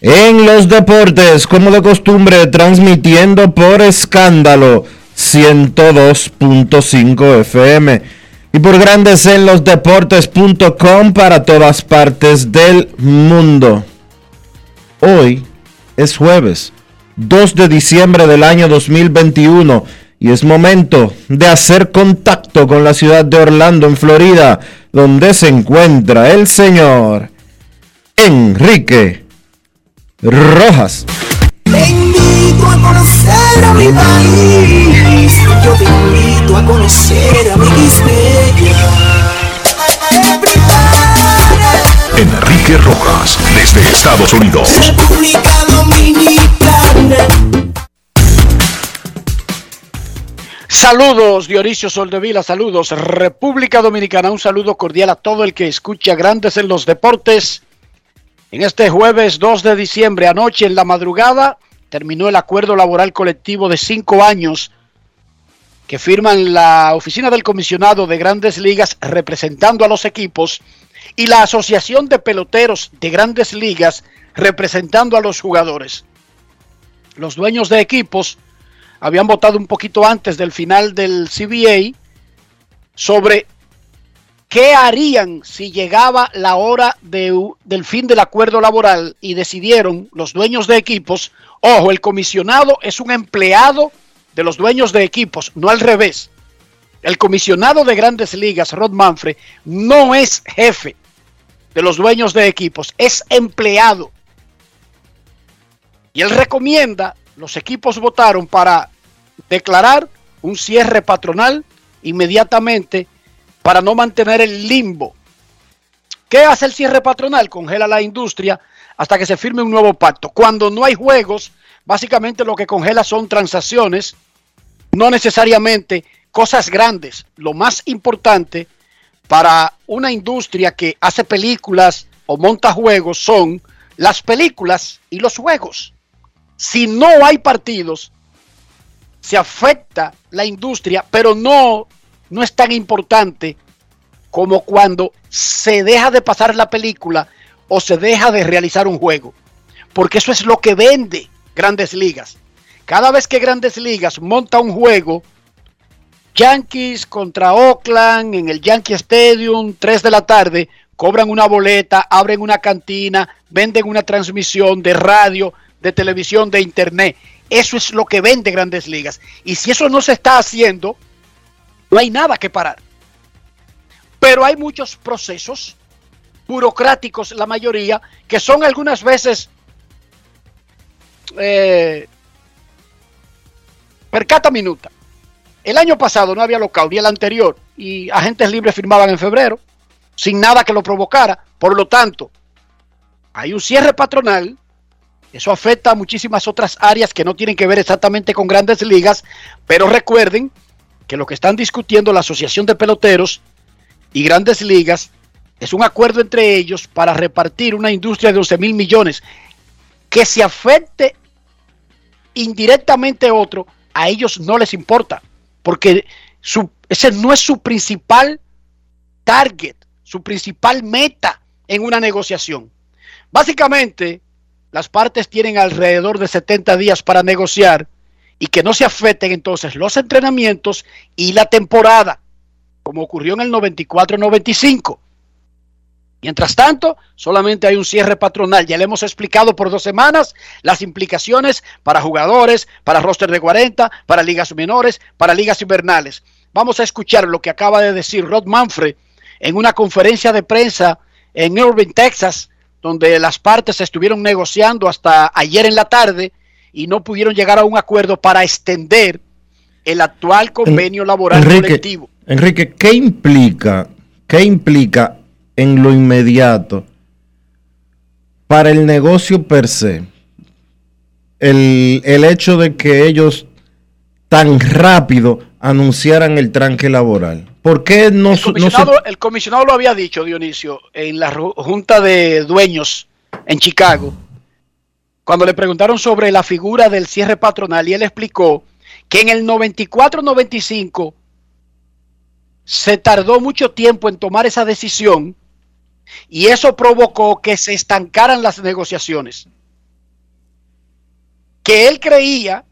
en los Deportes, como de costumbre, transmitiendo por escándalo 102.5 FM y por Grandes en los Deportes.com para todas partes del mundo. Hoy es jueves 2 de diciembre del año 2021 y es momento de hacer contacto con la ciudad de Orlando, en Florida, donde se encuentra el señor Enrique Rojas. Te invito a conocer a mi país. Yo te invito a conocer a mi Enrique Rojas, desde Estados Unidos. República Dominicana. Saludos, Dionisio Soldevila, saludos, República Dominicana, un saludo cordial a todo el que escucha Grandes en los Deportes. En este jueves 2 de diciembre, anoche en la madrugada, terminó el acuerdo laboral colectivo de cinco años que firman la Oficina del Comisionado de Grandes Ligas representando a los equipos y la Asociación de Peloteros de Grandes Ligas representando a los jugadores. Los dueños de equipos habían votado un poquito antes del final del CBA sobre qué harían si llegaba la hora de- del fin del acuerdo laboral y decidieron los dueños de equipos, ojo, el comisionado es un empleado de los dueños de equipos, no al revés. El comisionado de grandes ligas, Rod Manfred, no es jefe de los dueños de equipos, es empleado. Y él recomienda, los equipos votaron para declarar un cierre patronal inmediatamente para no mantener el limbo. ¿Qué hace el cierre patronal? Congela la industria hasta que se firme un nuevo pacto. Cuando no hay juegos, básicamente lo que congela son transacciones, no necesariamente cosas grandes. Lo más importante para una industria que hace películas o monta juegos son las películas y los juegos. Si no hay partidos, se afecta la industria, pero no, no es tan importante como cuando se deja de pasar la película o se deja de realizar un juego. Porque eso es lo que vende grandes ligas. Cada vez que grandes ligas monta un juego, Yankees contra Oakland en el Yankee Stadium, 3 de la tarde, cobran una boleta, abren una cantina, venden una transmisión de radio, de televisión, de internet. Eso es lo que vende grandes ligas. Y si eso no se está haciendo, no hay nada que parar. Pero hay muchos procesos burocráticos, la mayoría, que son algunas veces eh, percata minuta. El año pasado no había local, ni el anterior, y agentes libres firmaban en febrero, sin nada que lo provocara. Por lo tanto, hay un cierre patronal, eso afecta a muchísimas otras áreas que no tienen que ver exactamente con grandes ligas, pero recuerden que lo que están discutiendo la Asociación de Peloteros y Grandes Ligas es un acuerdo entre ellos para repartir una industria de 11 mil millones. Que se afecte indirectamente a otro, a ellos no les importa, porque su, ese no es su principal target, su principal meta en una negociación. Básicamente, las partes tienen alrededor de 70 días para negociar y que no se afecten entonces los entrenamientos y la temporada, como ocurrió en el 94-95. Mientras tanto, solamente hay un cierre patronal. Ya le hemos explicado por dos semanas las implicaciones para jugadores, para roster de 40, para ligas menores, para ligas invernales. Vamos a escuchar lo que acaba de decir Rod Manfred en una conferencia de prensa en Irving, Texas, donde las partes estuvieron negociando hasta ayer en la tarde y no pudieron llegar a un acuerdo para extender el actual convenio laboral colectivo. Enrique, ¿qué implica, qué implica en lo inmediato para el negocio per se el, hecho de que ellos tan rápido anunciaran el tranque laboral? ¿Por qué no, el comisionado, el comisionado lo había dicho, Dionisio, en la junta de dueños en Chicago, cuando le preguntaron sobre la figura del cierre patronal y él explicó que en el 94-95 se tardó mucho tiempo en tomar esa decisión y eso provocó que se estancaran las negociaciones. Que él creía,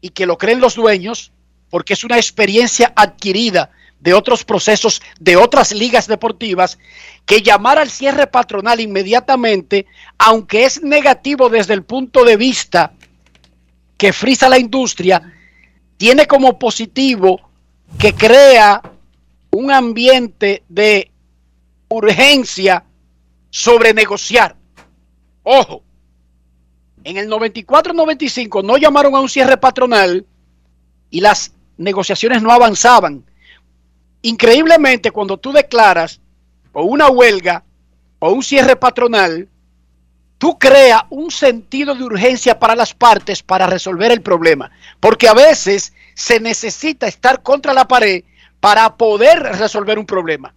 y que lo creen los dueños, porque es una experiencia adquirida de otros procesos de otras ligas deportivas, que llamar al cierre patronal inmediatamente, aunque es negativo desde el punto de vista que frisa la industria, tiene como positivo que crea un ambiente de urgencia sobre negociar. Ojo, en el 94-95 no llamaron a un cierre patronal y las negociaciones no avanzaban. Increíblemente, cuando tú declaras o una huelga o un cierre patronal, tú creas un sentido de urgencia para las partes para resolver el problema. Porque a veces se necesita estar contra la pared para poder resolver un problema.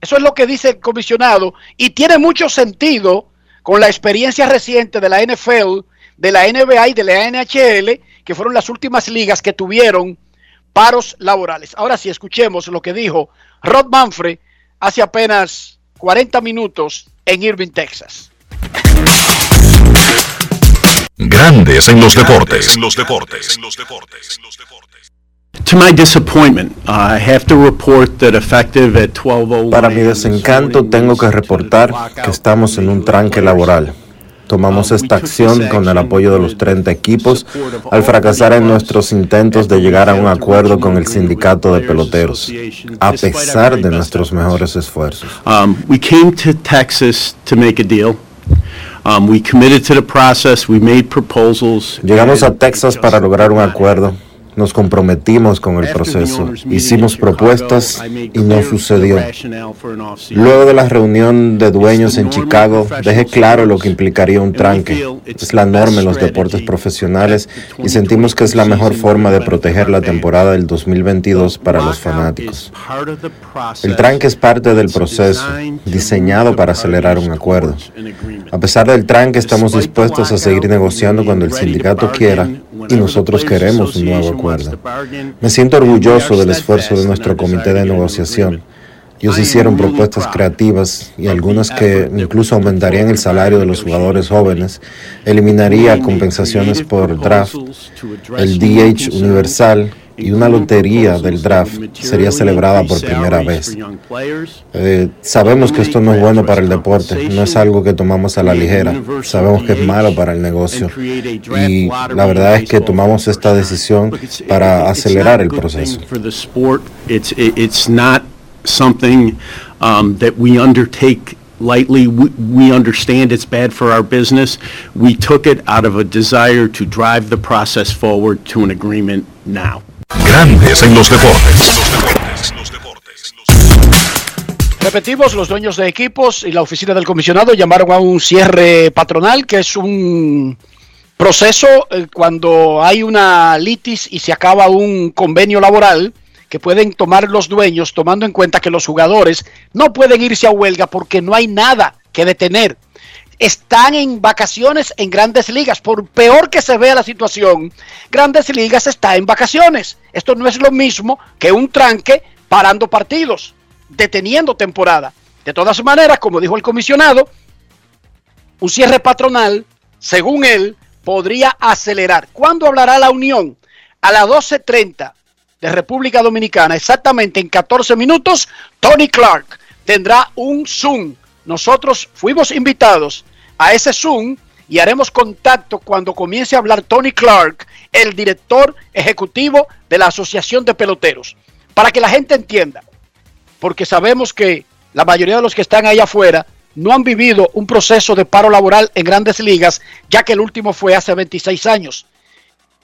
Eso es lo que dice el comisionado y tiene mucho sentido con la experiencia reciente de la NFL, de la NBA y de la NHL, que fueron las últimas ligas que tuvieron paros laborales. Ahora sí, escuchemos lo que dijo Rod Manfred hace apenas 40 minutos en Irving, Texas. Grandes en los deportes. En los deportes. En los deportes. Para mi desencanto tengo que reportar que estamos en un tranque laboral. Tomamos esta acción con el apoyo de los 30 equipos al fracasar en nuestros intentos de llegar a un acuerdo con el sindicato de peloteros, a pesar de nuestros mejores esfuerzos. Llegamos a Texas para lograr un acuerdo nos comprometimos con el proceso, hicimos propuestas y no sucedió. Luego de la reunión de dueños en Chicago, dejé claro lo que implicaría un tranque. Es la norma en los deportes profesionales y sentimos que es la mejor forma de proteger la temporada del 2022 para los fanáticos. El tranque es parte del proceso, diseñado para acelerar un acuerdo. A pesar del tranque, estamos dispuestos a seguir negociando cuando el sindicato quiera y nosotros queremos un nuevo acuerdo. Me siento orgulloso del esfuerzo de nuestro comité de negociación. Ellos hicieron propuestas creativas y algunas que incluso aumentarían el salario de los jugadores jóvenes, eliminaría compensaciones por draft, el DH universal y una lotería del draft sería celebrada por primera vez. Eh, sabemos que esto no es bueno para el deporte, no es algo que tomamos a la ligera, sabemos que es malo para el negocio y la verdad es que tomamos esta decisión para acelerar el proceso. um, lightly. We, we understand it's bad for our business. We took it out of a desire to drive the process forward to an agreement now. Grandes en los deportes. Los deportes, los deportes. Repetimos, los dueños de equipos y la oficina del comisionado llamaron a un cierre patronal, que es un proceso eh, cuando hay una litis y se acaba un convenio laboral que pueden tomar los dueños, tomando en cuenta que los jugadores no pueden irse a huelga porque no hay nada que detener. Están en vacaciones en grandes ligas. Por peor que se vea la situación, grandes ligas está en vacaciones. Esto no es lo mismo que un tranque parando partidos, deteniendo temporada. De todas maneras, como dijo el comisionado, un cierre patronal, según él, podría acelerar. ¿Cuándo hablará la Unión? A las 12.30 de República Dominicana, exactamente en 14 minutos, Tony Clark tendrá un Zoom. Nosotros fuimos invitados a ese Zoom y haremos contacto cuando comience a hablar Tony Clark, el director ejecutivo de la Asociación de Peloteros, para que la gente entienda, porque sabemos que la mayoría de los que están ahí afuera no han vivido un proceso de paro laboral en grandes ligas, ya que el último fue hace 26 años.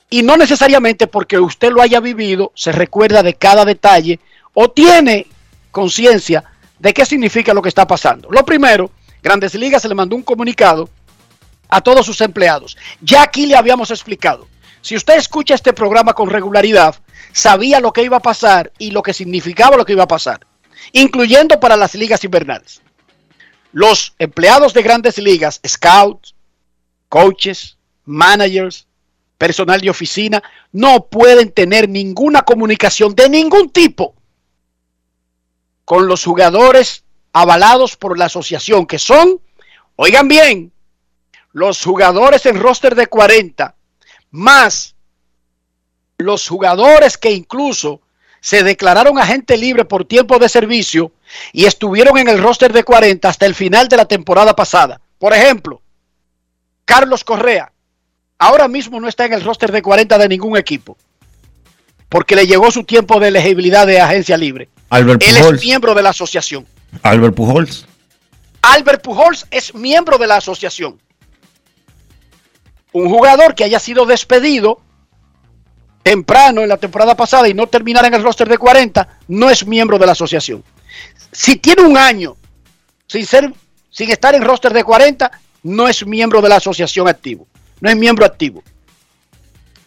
Y no necesariamente porque usted lo haya vivido, se recuerda de cada detalle o tiene conciencia de qué significa lo que está pasando. Lo primero, Grandes Ligas se le mandó un comunicado a todos sus empleados. Ya aquí le habíamos explicado. Si usted escucha este programa con regularidad, sabía lo que iba a pasar y lo que significaba lo que iba a pasar, incluyendo para las ligas invernales. Los empleados de grandes ligas, scouts, coaches, managers, personal de oficina, no pueden tener ninguna comunicación de ningún tipo con los jugadores avalados por la asociación, que son, oigan bien, los jugadores en roster de 40, más los jugadores que incluso se declararon agente libre por tiempo de servicio y estuvieron en el roster de 40 hasta el final de la temporada pasada. Por ejemplo, Carlos Correa, ahora mismo no está en el roster de 40 de ningún equipo. Porque le llegó su tiempo de elegibilidad de agencia libre. Albert Él es miembro de la asociación. Albert Pujols. Albert Pujols es miembro de la asociación. Un jugador que haya sido despedido temprano en la temporada pasada y no terminar en el roster de 40 no es miembro de la asociación. Si tiene un año sin ser sin estar en roster de 40, no es miembro de la asociación activo no es miembro activo.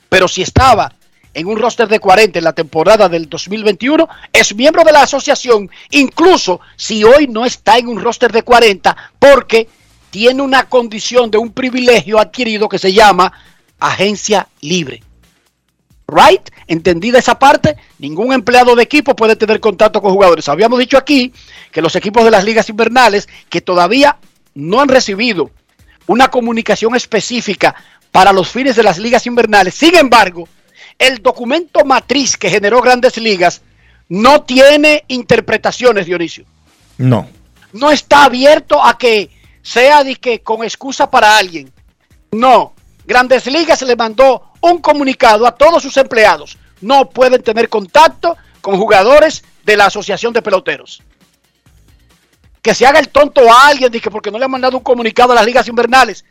Pero si estaba en un roster de 40 en la temporada del 2021, es miembro de la asociación, incluso si hoy no está en un roster de 40, porque tiene una condición de un privilegio adquirido que se llama agencia libre. ¿Right? Entendida esa parte, ningún empleado de equipo puede tener contacto con jugadores. Habíamos dicho aquí que los equipos de las ligas invernales que todavía no han recibido una comunicación específica para los fines de las ligas invernales. Sin embargo, el documento matriz que generó grandes ligas no tiene interpretaciones, Dionisio. No. No está abierto a que sea de que con excusa para alguien. No. Grandes Ligas le mandó un comunicado a todos sus empleados. No pueden tener contacto con jugadores de la Asociación de Peloteros que se haga el tonto a alguien que porque no le han mandado un comunicado a las ligas invernales.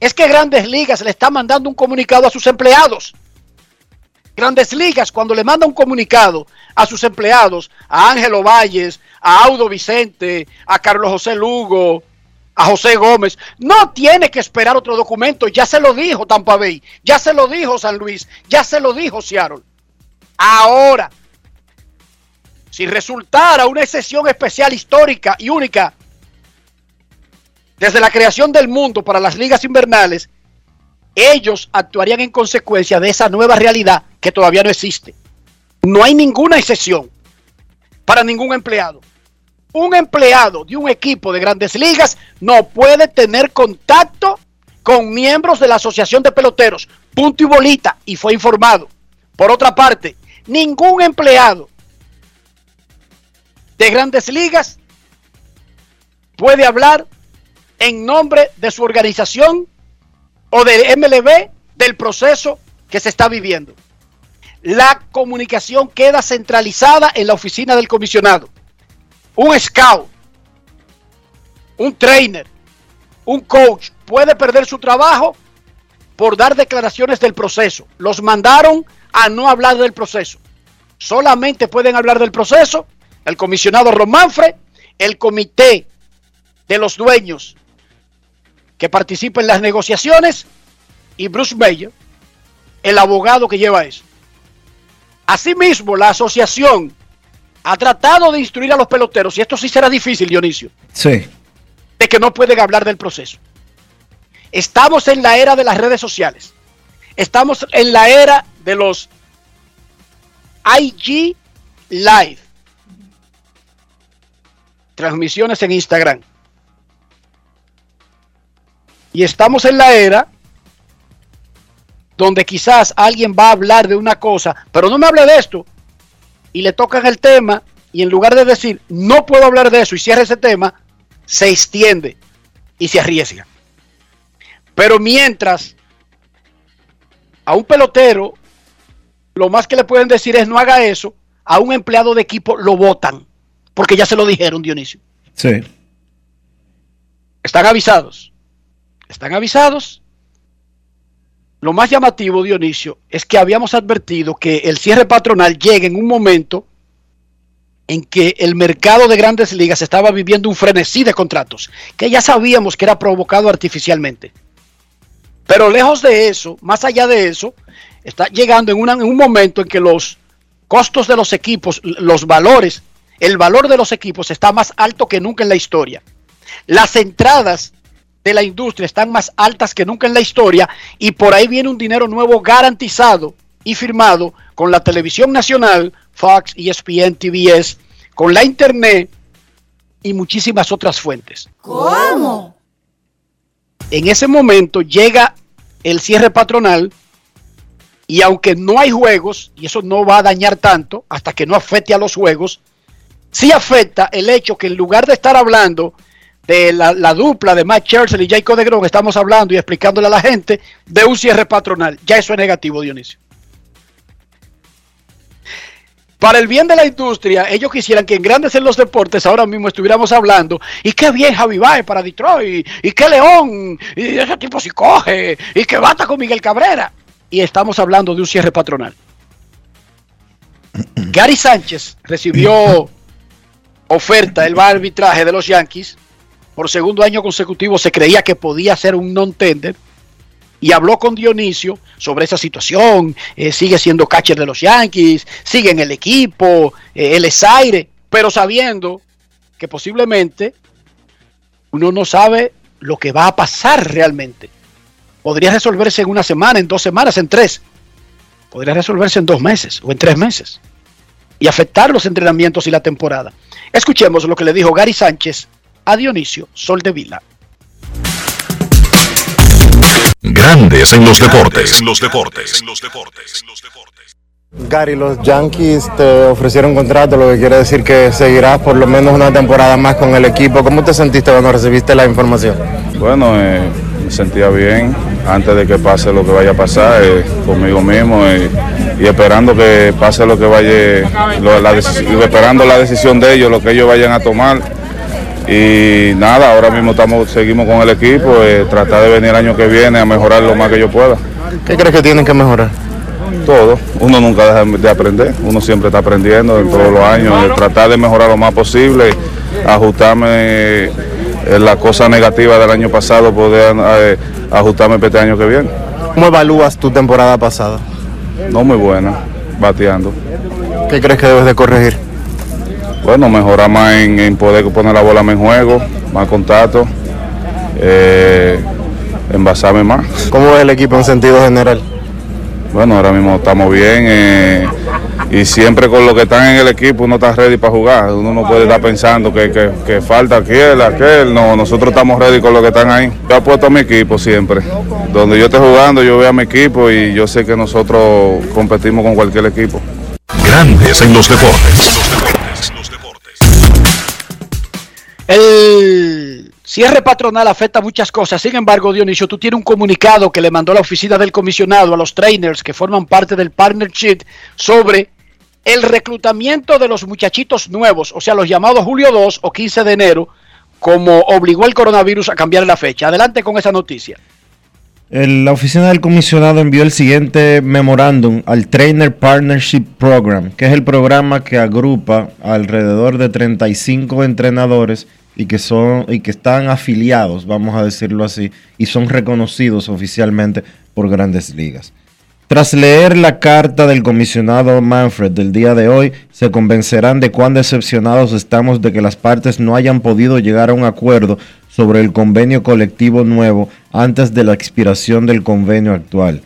Es que Grandes Ligas le está mandando un comunicado a sus empleados. Grandes Ligas, cuando le manda un comunicado a sus empleados, a Ángelo Valles, a Audo Vicente, a Carlos José Lugo, a José Gómez, no tiene que esperar otro documento. Ya se lo dijo Tampa Bay, ya se lo dijo San Luis, ya se lo dijo Seattle. Ahora, si resultara una excepción especial histórica y única desde la creación del mundo para las ligas invernales, ellos actuarían en consecuencia de esa nueva realidad que todavía no existe. No hay ninguna excepción para ningún empleado. Un empleado de un equipo de grandes ligas no puede tener contacto con miembros de la Asociación de Peloteros. Punto y bolita. Y fue informado. Por otra parte, ningún empleado de grandes ligas puede hablar en nombre de su organización o del MLB del proceso que se está viviendo. La comunicación queda centralizada en la oficina del comisionado. Un scout, un trainer, un coach puede perder su trabajo por dar declaraciones del proceso. Los mandaron a no hablar del proceso. Solamente pueden hablar del proceso el comisionado Romanfre, el comité de los dueños que participa en las negociaciones y Bruce Mayer, el abogado que lleva eso. Asimismo, la asociación ha tratado de instruir a los peloteros, y esto sí será difícil, Dionisio. Sí. De que no pueden hablar del proceso. Estamos en la era de las redes sociales. Estamos en la era de los IG Live. Transmisiones en Instagram. Y estamos en la era donde quizás alguien va a hablar de una cosa, pero no me hable de esto, y le tocan el tema, y en lugar de decir, no puedo hablar de eso y cierra ese tema, se extiende y se arriesga. Pero mientras a un pelotero, lo más que le pueden decir es no haga eso, a un empleado de equipo lo votan, porque ya se lo dijeron, Dionisio. Sí. Están avisados. Están avisados. Lo más llamativo, Dionisio, es que habíamos advertido que el cierre patronal llega en un momento en que el mercado de grandes ligas estaba viviendo un frenesí de contratos, que ya sabíamos que era provocado artificialmente. Pero lejos de eso, más allá de eso, está llegando en, en un momento en que los costos de los equipos, los valores, el valor de los equipos está más alto que nunca en la historia. Las entradas de la industria están más altas que nunca en la historia y por ahí viene un dinero nuevo garantizado y firmado con la televisión nacional, Fox, ESPN, TBS, con la internet y muchísimas otras fuentes. ¿Cómo? En ese momento llega el cierre patronal y aunque no hay juegos, y eso no va a dañar tanto hasta que no afecte a los juegos, sí afecta el hecho que en lugar de estar hablando de la, la dupla de Matt Churchill y Jacob de Grom, estamos hablando y explicándole a la gente de un cierre patronal. Ya eso es negativo, Dionisio. Para el bien de la industria, ellos quisieran que en Grandes en los Deportes ahora mismo estuviéramos hablando, y qué bien Javi Baez para Detroit, y qué León, y ese tipo si coge, y que bata con Miguel Cabrera. Y estamos hablando de un cierre patronal. Gary Sánchez recibió oferta, él va arbitraje de los Yankees. Por segundo año consecutivo se creía que podía ser un non-tender. Y habló con Dionisio sobre esa situación. eh, sigue siendo catcher de los Yankees, sigue en el equipo, eh, él es aire, pero sabiendo que posiblemente uno no sabe lo que va a pasar realmente. Podría resolverse en una semana, en dos semanas, en tres. Podría resolverse en dos meses o en tres meses. Y afectar los entrenamientos y la temporada. Escuchemos lo que le dijo Gary Sánchez a Dionisio Soldevila. Grandes en los deportes. En los deportes. En los deportes. Gary, los Yankees te ofrecieron contrato, lo que quiere decir que seguirás por lo menos una temporada más con el equipo. ¿Cómo te sentiste cuando recibiste la información? Bueno, eh, me sentía bien antes de que pase lo que vaya a pasar eh, conmigo mismo eh, y esperando que pase lo que vaya, lo- la esperando la decisión de ellos, lo que ellos vayan a tomar. Y nada, ahora mismo estamos, seguimos con el equipo, eh, tratar de venir el año que viene a mejorar lo más que yo pueda. ¿Qué crees que tienen que mejorar? Todo, uno nunca deja de aprender, uno siempre está aprendiendo en todos los años, eh, tratar de mejorar lo más posible, ajustarme eh, en la cosa negativa del año pasado, poder eh, ajustarme para este año que viene. ¿Cómo evalúas tu temporada pasada? No muy buena, bateando. ¿Qué crees que debes de corregir? Bueno, mejorar más en, en poder poner la bola más en juego, más contacto, eh, envasarme más. ¿Cómo ves el equipo en sentido general? Bueno, ahora mismo estamos bien eh, y siempre con los que están en el equipo uno está ready para jugar. Uno no puede estar pensando que, que- que falta aquel, aquel. No, nosotros estamos ready con los que están ahí. Yo apuesto a mi equipo siempre. Donde yo esté jugando, yo veo a mi equipo y yo sé que nosotros competimos con cualquier equipo. Grandes en los deportes. El cierre patronal afecta muchas cosas. Sin embargo, Dionisio, tú tienes un comunicado que le mandó la oficina del comisionado a los trainers que forman parte del partnership sobre el reclutamiento de los muchachitos nuevos, o sea, los llamados julio 2 o 15 de enero, como obligó el coronavirus a cambiar la fecha. Adelante con esa noticia. La oficina del comisionado envió el siguiente memorándum al Trainer Partnership Program, que es el programa que agrupa alrededor de 35 entrenadores y que son y que están afiliados, vamos a decirlo así, y son reconocidos oficialmente por Grandes Ligas. Tras leer la carta del comisionado Manfred del día de hoy, se convencerán de cuán decepcionados estamos de que las partes no hayan podido llegar a un acuerdo sobre el convenio colectivo nuevo antes de la expiración del convenio actual.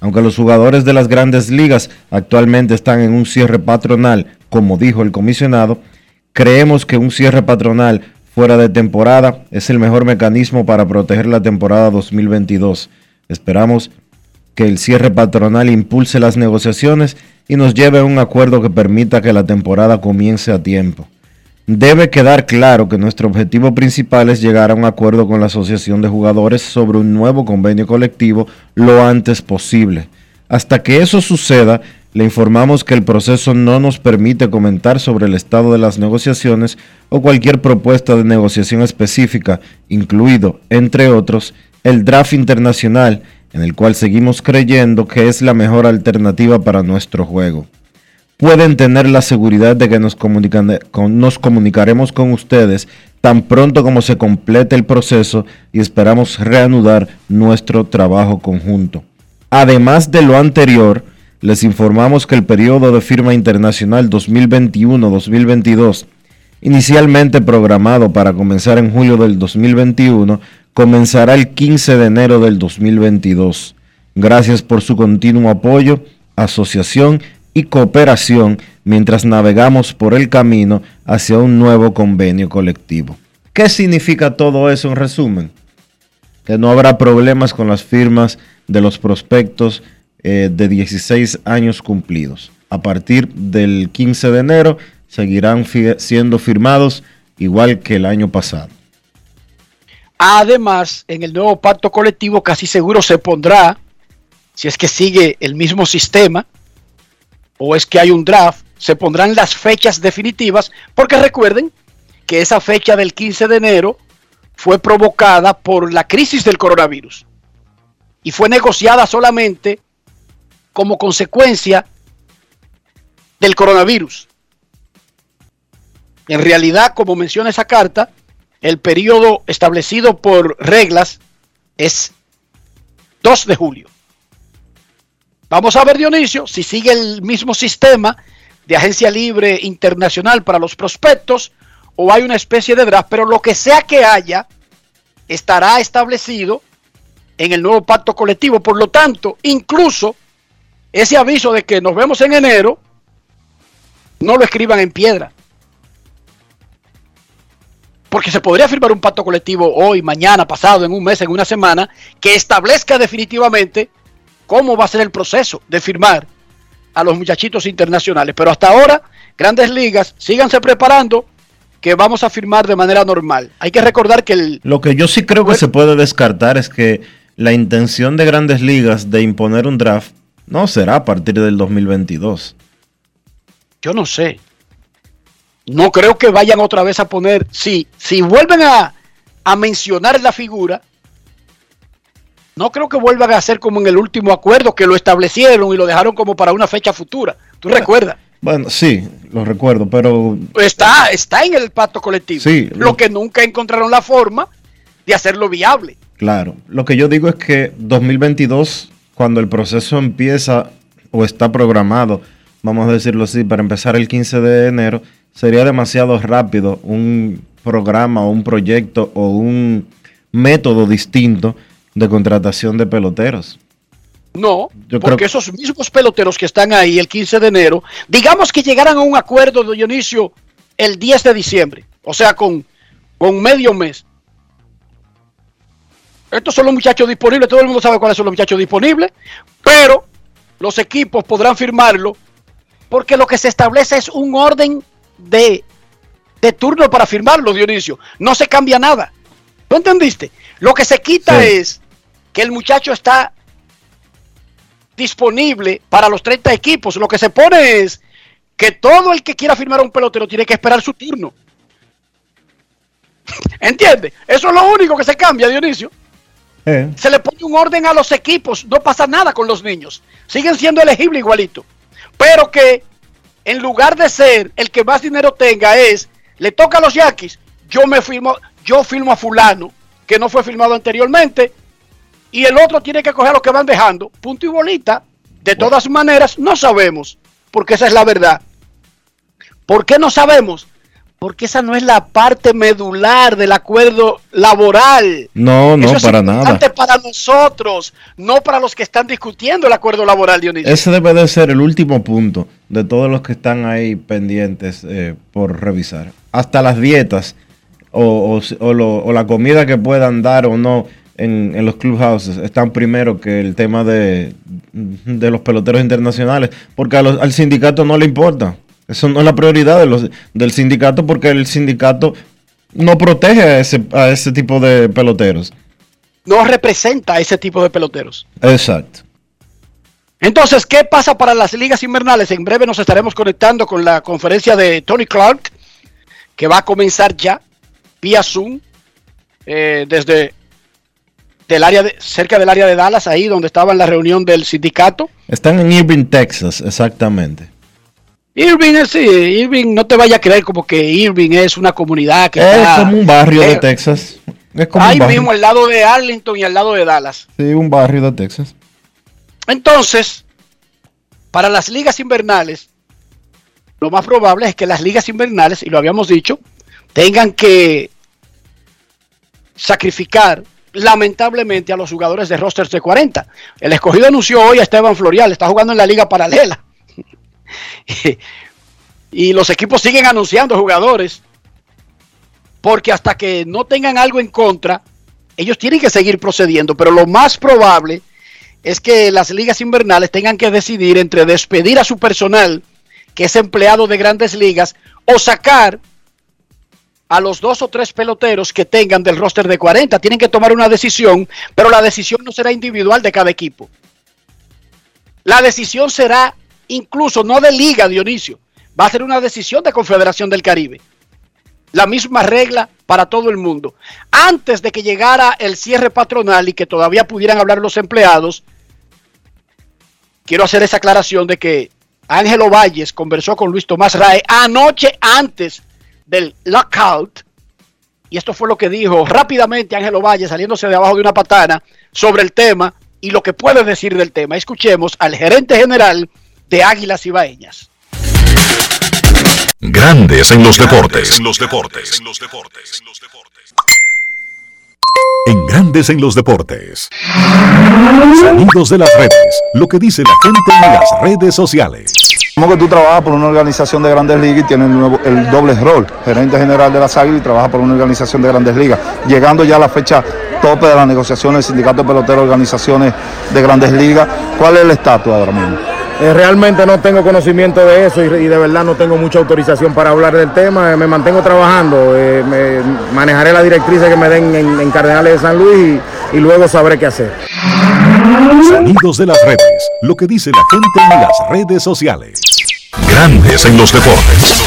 Aunque los jugadores de las grandes ligas actualmente están en un cierre patronal, como dijo el comisionado, creemos que un cierre patronal fuera de temporada es el mejor mecanismo para proteger la temporada 2022. Esperamos que el cierre patronal impulse las negociaciones y nos lleve a un acuerdo que permita que la temporada comience a tiempo. Debe quedar claro que nuestro objetivo principal es llegar a un acuerdo con la Asociación de Jugadores sobre un nuevo convenio colectivo lo antes posible. Hasta que eso suceda, le informamos que el proceso no nos permite comentar sobre el estado de las negociaciones o cualquier propuesta de negociación específica, incluido, entre otros, el draft internacional, en el cual seguimos creyendo que es la mejor alternativa para nuestro juego pueden tener la seguridad de que nos, comunicaremos con ustedes tan pronto como se complete el proceso y esperamos reanudar nuestro trabajo conjunto. Además de lo anterior, les informamos que el periodo de firma internacional 2021-2022, inicialmente programado para comenzar en julio del 2021, comenzará el 15 de enero del 2022. Gracias por su continuo apoyo, asociación y cooperación mientras navegamos por el camino hacia un nuevo convenio colectivo. ¿Qué significa todo eso en resumen? Que no habrá problemas con las firmas de los prospectos eh, de 16 años cumplidos. A partir del 15 de enero seguirán siendo firmados igual que el año pasado. Además, en el nuevo pacto colectivo casi seguro se pondrá, si es que sigue el mismo sistema, o es que hay un draft, se pondrán las fechas definitivas, porque recuerden que esa fecha del 15 de enero fue provocada por la crisis del coronavirus y fue negociada solamente como consecuencia del coronavirus. En realidad, como menciona esa carta, el periodo establecido por reglas es 2 de julio. Vamos a ver, Dionisio, si sigue el mismo sistema de agencia libre internacional para los prospectos o hay una especie de draft, pero lo que sea que haya estará establecido en el nuevo pacto colectivo. Por lo tanto, incluso ese aviso de que nos vemos en enero, no lo escriban en piedra. Porque se podría firmar un pacto colectivo hoy, mañana, pasado, en un mes, en una semana, que establezca definitivamente cómo va a ser el proceso de firmar a los muchachitos internacionales. Pero hasta ahora, grandes ligas, síganse preparando que vamos a firmar de manera normal. Hay que recordar que el... Lo que yo sí creo que se puede descartar es que la intención de grandes ligas de imponer un draft no será a partir del 2022. Yo no sé. No creo que vayan otra vez a poner, sí, si vuelven a, a mencionar la figura, no creo que vuelvan a hacer como en el último acuerdo que lo establecieron y lo dejaron como para una fecha futura. ¿Tú recuerdas? Bueno, sí, lo recuerdo, pero... Está, está en el pacto colectivo. Sí. Lo que nunca encontraron la forma de hacerlo viable. Claro. Lo que yo digo es que 2022, cuando el proceso empieza o está programado, vamos a decirlo así, para empezar el 15 de enero, sería demasiado rápido un programa o un proyecto o un método distinto de contratación de peloteros. No, porque esos mismos peloteros que están ahí el 15 de enero, digamos que llegaran a un acuerdo de Dionisio el 10 de diciembre, o sea, con, con medio mes. Estos son los muchachos disponibles, todo el mundo sabe cuáles son los muchachos disponibles, pero los equipos podrán firmarlo Porque lo que se establece es un orden de, de turno para firmarlo, Dionisio. No se cambia nada. ¿Tú entendiste? Lo que se quita Sí. es que el muchacho está disponible para los 30 equipos. Lo que se pone es que todo el que quiera firmar a un pelotero tiene que esperar su turno. ¿Entiendes? Eso es lo único que se cambia, Dionisio. Eh, Se le pone un orden a los equipos, no pasa nada con los niños. Siguen siendo elegibles igualito. Pero que en lugar de ser el que más dinero tenga es, le toca a los Yankees, yo me firmo, yo firmo a fulano, que no fue firmado anteriormente, y el otro tiene que coger lo que van dejando, punto y bolita. De todas maneras, no sabemos, porque esa es la verdad. ¿Por qué no sabemos? Porque esa no es la parte medular del acuerdo laboral. no, no, Eso es para importante nada. para nosotros, no para los que están discutiendo el acuerdo laboral, Dionisio. Ese debe de ser el último punto de todos los que están ahí pendientes eh, por revisar. Hasta las dietas o, o- o lo- o la comida que puedan dar o no en, en los clubhouses están primero que el tema de, de los peloteros internacionales, porque los- al sindicato no le importa. Eso no es la prioridad de los, del sindicato porque el sindicato no protege a ese, a ese tipo de peloteros. No representa a ese tipo de peloteros. Exacto. Entonces, ¿qué pasa para las ligas invernales? En breve nos estaremos conectando con la conferencia de Tony Clark, que va a comenzar ya vía Zoom eh, desde del área de, cerca del área de Dallas, ahí donde estaba en la reunión del sindicato. Están en Irving, Texas, exactamente. Irving, eh, sí, Irving, no te vaya a creer como que Irving es una comunidad que Es está como un barrio de eh, Texas. Es como ahí un barrio. mismo al lado de Arlington y al lado de Dallas. Sí, un barrio de Texas. Entonces, para las ligas invernales, lo más probable es que las ligas invernales, y lo habíamos dicho, tengan que sacrificar lamentablemente a los jugadores de rosters de 40. El escogido anunció hoy a Esteban Florial, está jugando en la liga paralela. y los equipos siguen anunciando jugadores porque hasta que no tengan algo en contra, ellos tienen que seguir procediendo, pero lo más probable es que las ligas invernales tengan que decidir entre despedir a su personal, que es empleado de grandes ligas, o sacar a los dos o tres peloteros que tengan del roster de 40. Tienen que tomar una decisión, pero la decisión no será individual de cada equipo. La decisión será incluso no de liga, Dionisio. Va a ser una decisión de Confederación del Caribe. La misma regla para todo el mundo. Antes de que llegara el cierre patronal y que todavía pudieran hablar los empleados, quiero hacer esa aclaración de que Ángelo Valles conversó con Luis Tomás Rae anoche antes del lockout. Y esto fue lo que dijo rápidamente Ángelo Valle saliéndose de abajo de una patana sobre el tema y lo que puede decir del tema. Escuchemos al gerente general de Águilas Ibaeñas. Grandes en los deportes. En los deportes. En los deportes. En Grandes en los deportes. Sonidos de las redes. Lo que dice la gente en las redes sociales. Como que tú trabajas por una organización de grandes ligas y tienes el, nuevo- el doble rol, gerente general de las Águilas y trabajas por una organización de grandes ligas. Llegando ya a la fecha tope de las negociaciones del sindicato de peloteros, organizaciones de grandes ligas, ¿cuál es el estatus ahora mismo? Eh, realmente no tengo conocimiento de eso y, y de verdad no tengo mucha autorización para hablar del tema. Eh, me mantengo trabajando, eh, me- manejaré la directriz que me den en, en Cardenales de San Luis y, y luego sabré qué hacer. Sonidos de las redes. Lo que dice la gente en las redes sociales. Grandes en los deportes.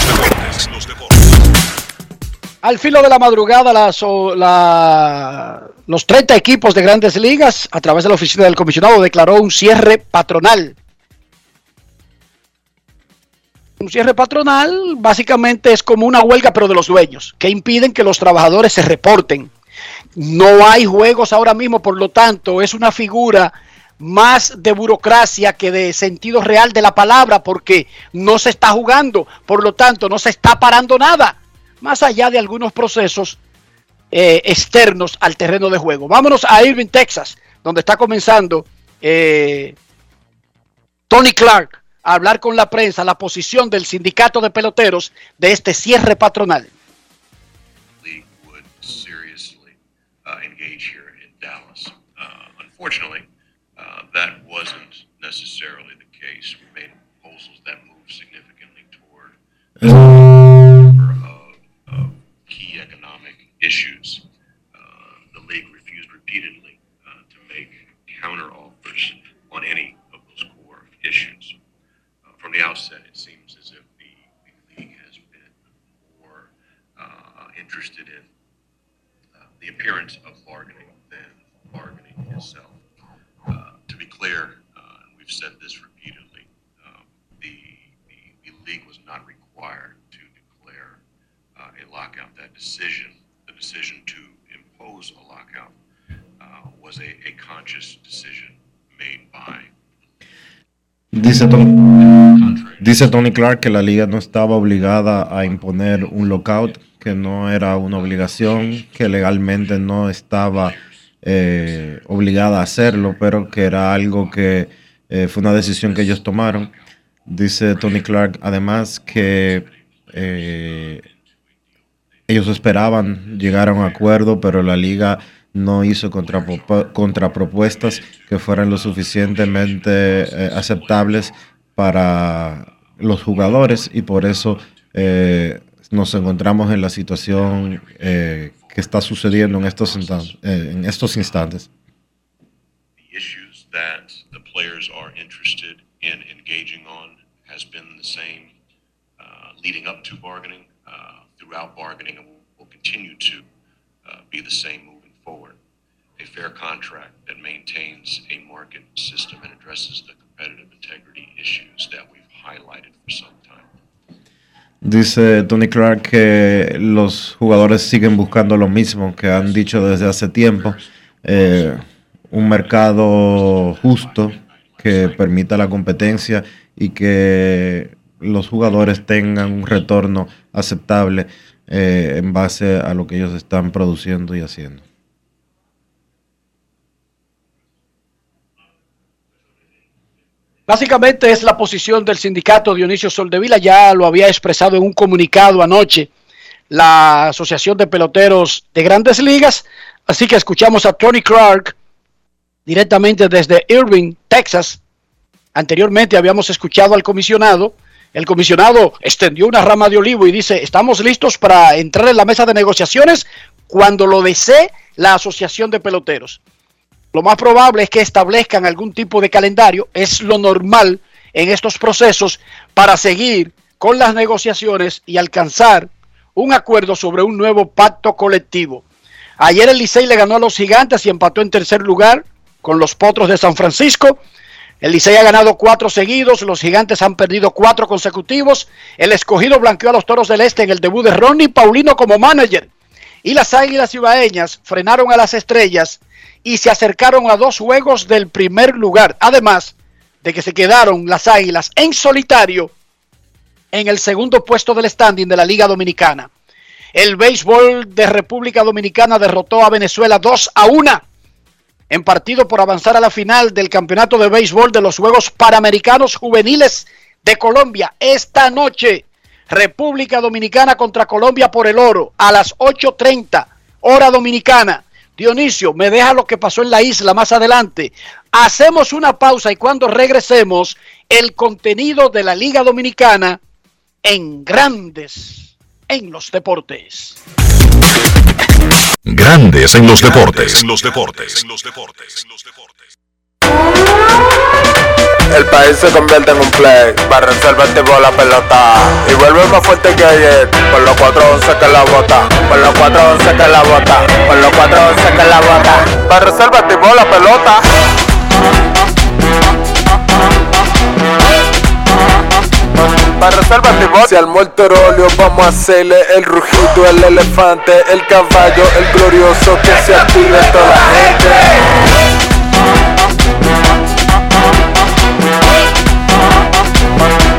Al filo de la madrugada, las- o- la- los 30 equipos de grandes ligas, a través de la oficina del comisionado, declaró un cierre patronal. Un cierre patronal básicamente es como una huelga, pero de los dueños, que impiden que los trabajadores se reporten. No hay juegos ahora mismo, por lo tanto, es una figura más de burocracia que de sentido real de la palabra, porque no se está jugando, por lo tanto, no se está parando nada, más allá de algunos procesos eh, externos al terreno de juego. Vámonos a Irving, Texas, donde está comenzando eh, Tony Clark a hablar con la prensa la posición del sindicato de peloteros de este cierre patronal. Appearance of bargaining than bargaining itself. Uh, to be clear, uh, and we've said this repeatedly, um, the, the, the league was not required to declare uh, a lockout. That decision, the decision to impose a lockout, uh, was a, a conscious decision made by Dice Tony, dice Tony Clark que la liga no estaba obligada a imponer un lockout, que no era una obligación, que legalmente no estaba eh, obligada a hacerlo, pero que era algo que eh, fue una decisión que ellos tomaron. Dice Tony Clark además que eh, ellos esperaban llegar a un acuerdo, pero la liga no hizo contrapropu- contrapropuestas que fueran lo suficientemente aceptables para los jugadores y por eso nos encontramos en la situación eh, que está sucediendo en estos, instan- eh, en estos instantes. the issues that the players are interested in engaging on has been the same uh, leading up to bargaining, uh, throughout bargaining, and will, will continue to uh, be the same moving forward. A fair contract that maintains a market system and addresses the competitive integrity issues that we've highlighted for some time. Dice Tony Clark que los jugadores siguen buscando lo mismo que han dicho desde hace tiempo, eh, un mercado justo que permita la competencia y que los jugadores tengan un retorno aceptable eh, en base a lo que ellos están produciendo y haciendo. Básicamente es la posición del sindicato Dionisio Soldevila, ya lo había expresado en un comunicado anoche la Asociación de Peloteros de Grandes Ligas, así que escuchamos a Tony Clark directamente desde Irving, Texas. Anteriormente habíamos escuchado al comisionado, el comisionado extendió una rama de olivo y dice, estamos listos para entrar en la mesa de negociaciones cuando lo desee la Asociación de Peloteros. Lo más probable es que establezcan algún tipo de calendario, es lo normal en estos procesos para seguir con las negociaciones y alcanzar un acuerdo sobre un nuevo pacto colectivo. Ayer el Licey le ganó a los Gigantes y empató en tercer lugar con los Potros de San Francisco. El Licey ha ganado cuatro seguidos, los Gigantes han perdido cuatro consecutivos. El escogido blanqueó a los Toros del Este en el debut de Ronnie Paulino como manager. Y las Águilas Cibaeñas frenaron a las Estrellas y se acercaron a dos juegos del primer lugar. Además de que se quedaron las Águilas en solitario en el segundo puesto del standing de la Liga Dominicana. El béisbol de República Dominicana derrotó a Venezuela 2 a 1 en partido por avanzar a la final del Campeonato de Béisbol de los Juegos Panamericanos Juveniles de Colombia. Esta noche, República Dominicana contra Colombia por el oro a las 8.30, hora dominicana. Dionisio, me deja lo que pasó en la isla más adelante. Hacemos una pausa y cuando regresemos, el contenido de la Liga Dominicana en grandes en los deportes. Grandes en los deportes. En los deportes. El país se convierte en un play, para reservarte por la pelota y vuelve más fuerte que ayer, por los 411 que la bota, por los 411 que la bota, por los 411 que la bota, para reservarte por la pelota. Para reservarte Se armó el vamos a hacerle el rugido, el elefante, el caballo, el glorioso que se active toda la gente.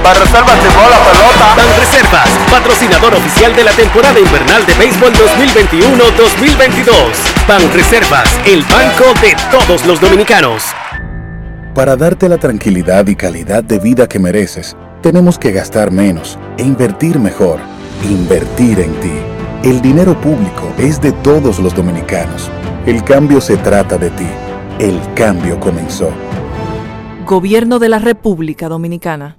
Para reservas la pelota. Ban Reservas, patrocinador oficial de la temporada invernal de béisbol 2021-2022. Ban Reservas, el banco de todos los dominicanos. Para darte la tranquilidad y calidad de vida que mereces, tenemos que gastar menos e invertir mejor. Invertir en ti. El dinero público es de todos los dominicanos. El cambio se trata de ti. El cambio comenzó. Gobierno de la República Dominicana.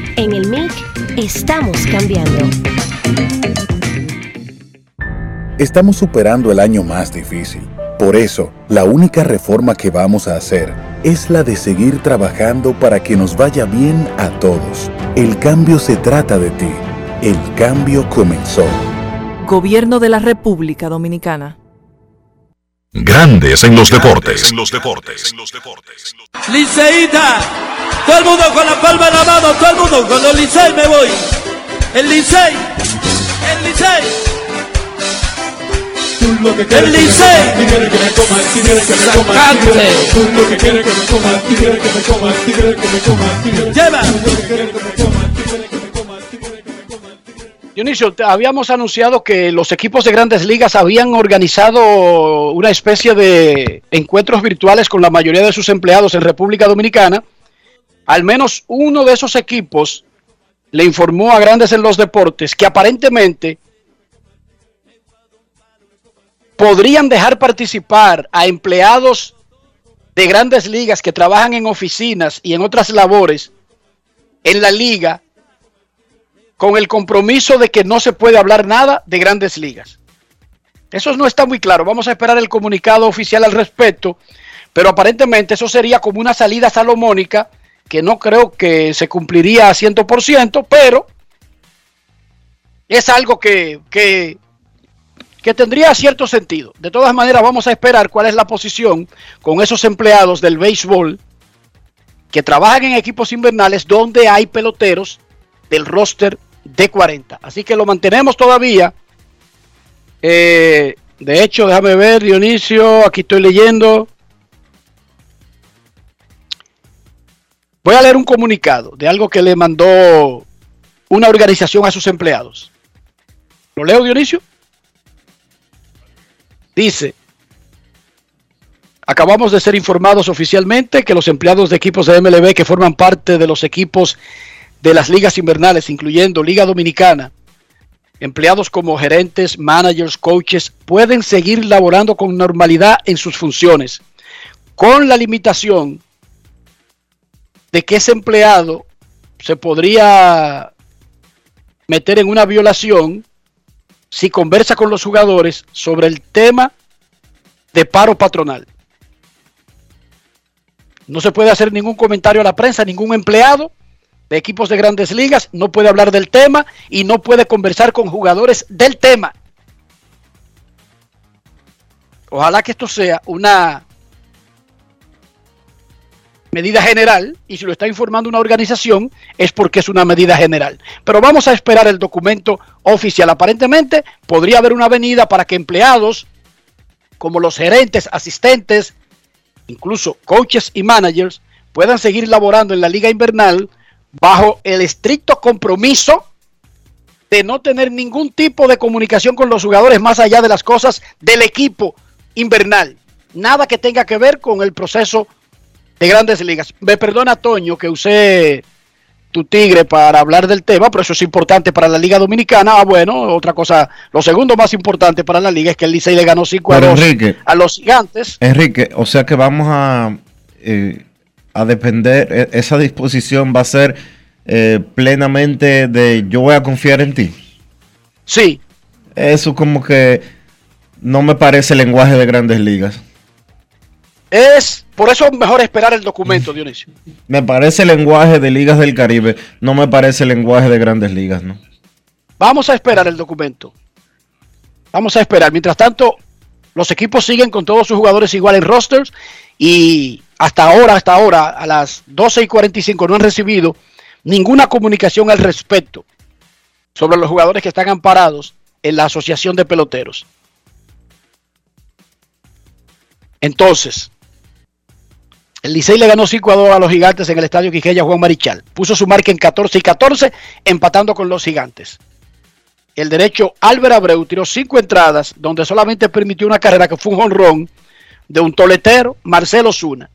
En el MIC estamos cambiando. Estamos superando el año más difícil. Por eso, la única reforma que vamos a hacer es la de seguir trabajando para que nos vaya bien a todos. El cambio se trata de ti. El cambio comenzó. Gobierno de la República Dominicana. Grandes en los deportes. En los deportes. Liceíta, todo el mundo con la palma en la mano, todo el mundo con el Licey me voy. El Licey, el Licey. Tú lo que quieres El que me Licey. comas, tú quieres que me comas, tú quieres que me comas, tú quieres- Tú lo que quieres que me comas, tú quieres que me comas, tú quieres que me comas, Lleva. Tú lo que quieres que me comas, Dionisio, habíamos anunciado que los equipos de grandes ligas habían organizado una especie de encuentros virtuales con la mayoría de sus empleados en República Dominicana. Al menos uno de esos equipos le informó a Grandes en los Deportes que aparentemente podrían dejar participar a empleados de grandes ligas que trabajan en oficinas y en otras labores en la liga con el compromiso de que no se puede hablar nada de grandes ligas. Eso no está muy claro. Vamos a esperar el comunicado oficial al respecto, pero aparentemente eso sería como una salida salomónica que no creo que se cumpliría a 100%, pero es algo que, que, que tendría cierto sentido. De todas maneras, vamos a esperar cuál es la posición con esos empleados del béisbol que trabajan en equipos invernales donde hay peloteros del roster de 40. Así que lo mantenemos todavía. Eh, de hecho, déjame ver, Dionisio, aquí estoy leyendo. Voy a leer un comunicado de algo que le mandó una organización a sus empleados. ¿Lo leo, Dionisio? Dice, acabamos de ser informados oficialmente que los empleados de equipos de MLB que forman parte de los equipos de las ligas invernales, incluyendo Liga Dominicana, empleados como gerentes, managers, coaches, pueden seguir laborando con normalidad en sus funciones, con la limitación de que ese empleado se podría meter en una violación si conversa con los jugadores sobre el tema de paro patronal. No se puede hacer ningún comentario a la prensa, ningún empleado de equipos de grandes ligas no puede hablar del tema y no puede conversar con jugadores del tema. Ojalá que esto sea una medida general y si lo está informando una organización es porque es una medida general. Pero vamos a esperar el documento oficial. Aparentemente podría haber una avenida para que empleados como los gerentes, asistentes, incluso coaches y managers puedan seguir laborando en la liga invernal bajo el estricto compromiso de no tener ningún tipo de comunicación con los jugadores más allá de las cosas del equipo invernal. Nada que tenga que ver con el proceso de grandes ligas. Me perdona, Toño, que usé tu tigre para hablar del tema, pero eso es importante para la Liga Dominicana. Ah, bueno, otra cosa, lo segundo más importante para la Liga es que el Licey le ganó 5 a Pero 2 Enrique. a los gigantes. Enrique, o sea que vamos a, eh, a depender, e- esa disposición va a ser eh, plenamente de yo voy a confiar en ti. Sí. Eso como que no me parece lenguaje de grandes ligas. Es, por eso es mejor esperar el documento, Dionisio. Me parece lenguaje de ligas del Caribe, no me parece lenguaje de grandes ligas, ¿no? Vamos a esperar el documento. Vamos a esperar. Mientras tanto, los equipos siguen con todos sus jugadores igual en rosters y hasta ahora, hasta ahora, a las 12 y 45 no han recibido ninguna comunicación al respecto sobre los jugadores que están amparados en la Asociación de Peloteros. Entonces, el Licey le ganó 5 a 2 a los gigantes en el estadio Quiqueya Juan Marichal. Puso su marca en 14 y 14, empatando con los gigantes. El derecho Álvaro Abreu tiró cinco entradas, donde solamente permitió una carrera que fue un jonrón de un toletero, Marcelo Zuna.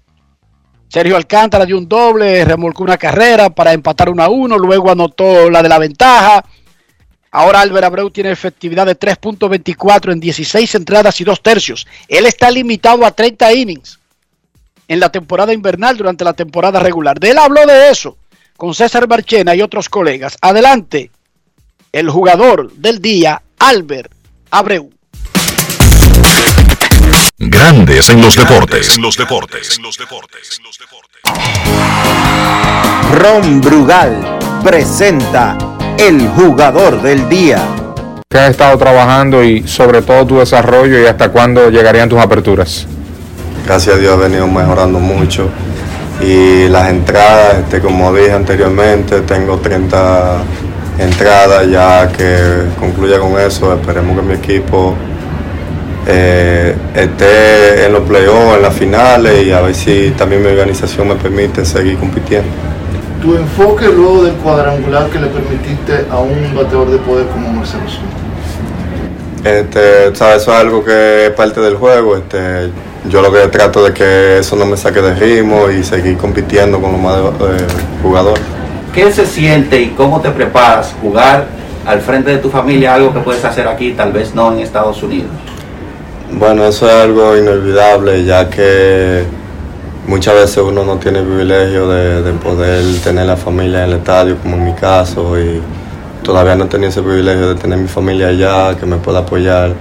Sergio Alcántara dio un doble, remolcó una carrera para empatar 1 a 1, luego anotó la de la ventaja. Ahora Álvaro Abreu tiene efectividad de 3.24 en 16 entradas y 2 tercios. Él está limitado a 30 innings en la temporada invernal durante la temporada regular. De él habló de eso con César Marchena y otros colegas. Adelante, el jugador del día, Albert Abreu. Grandes en los deportes. En los deportes. Ron Brugal presenta el jugador del día. ¿Qué has estado trabajando y sobre todo tu desarrollo y hasta cuándo llegarían tus aperturas? gracias a Dios he venido mejorando mucho y las entradas, este, como dije anteriormente, tengo 30 entradas ya que concluya con eso, esperemos que mi equipo eh, esté en los playoffs, en las finales y a ver si también mi organización me permite seguir compitiendo. Tu enfoque luego del cuadrangular que le permitiste a un bateador de poder como Marcelo Zuna. Este, ¿sabes? Eso es algo que es parte del juego. Este, yo lo que trato de que eso no me saque de ritmo y seguir compitiendo con los más eh, jugadores. ¿Qué se siente y cómo te preparas jugar al frente de tu familia, algo que puedes hacer aquí, tal vez no en Estados Unidos? Bueno, eso es algo inolvidable, ya que muchas veces uno no tiene el privilegio de, de poder tener la familia en el estadio, como en mi caso, y todavía no tenido ese privilegio de tener mi familia allá, que me pueda apoyar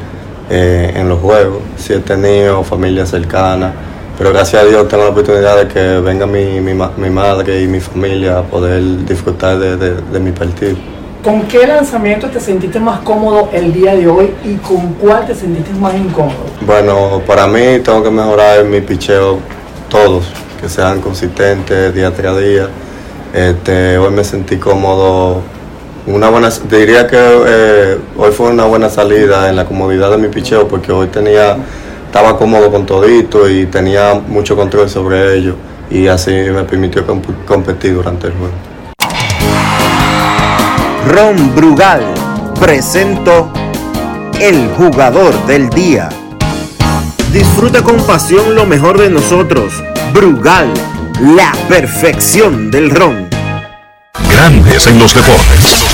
eh, en los juegos. Sí he tenido familia cercana, pero gracias a Dios tengo la oportunidad de que venga mi, mi, mi madre y mi familia a poder disfrutar de, de- de mi partido. ¿Con qué lanzamiento te sentiste más cómodo el día de hoy y con cuál te sentiste más incómodo? Bueno, para mí tengo que mejorar mi picheo todos, que sean consistentes día tras día. Este, hoy me sentí cómodo. Una buena, diría que eh, hoy fue una buena salida en la comodidad de mi picheo porque hoy tenía, estaba cómodo con todito y tenía mucho control sobre ello y así me permitió comp- competir durante el juego. Ron Brugal presento el jugador del día. Disfruta con pasión lo mejor de nosotros. Brugal, la perfección del ron. Grandes en los deportes.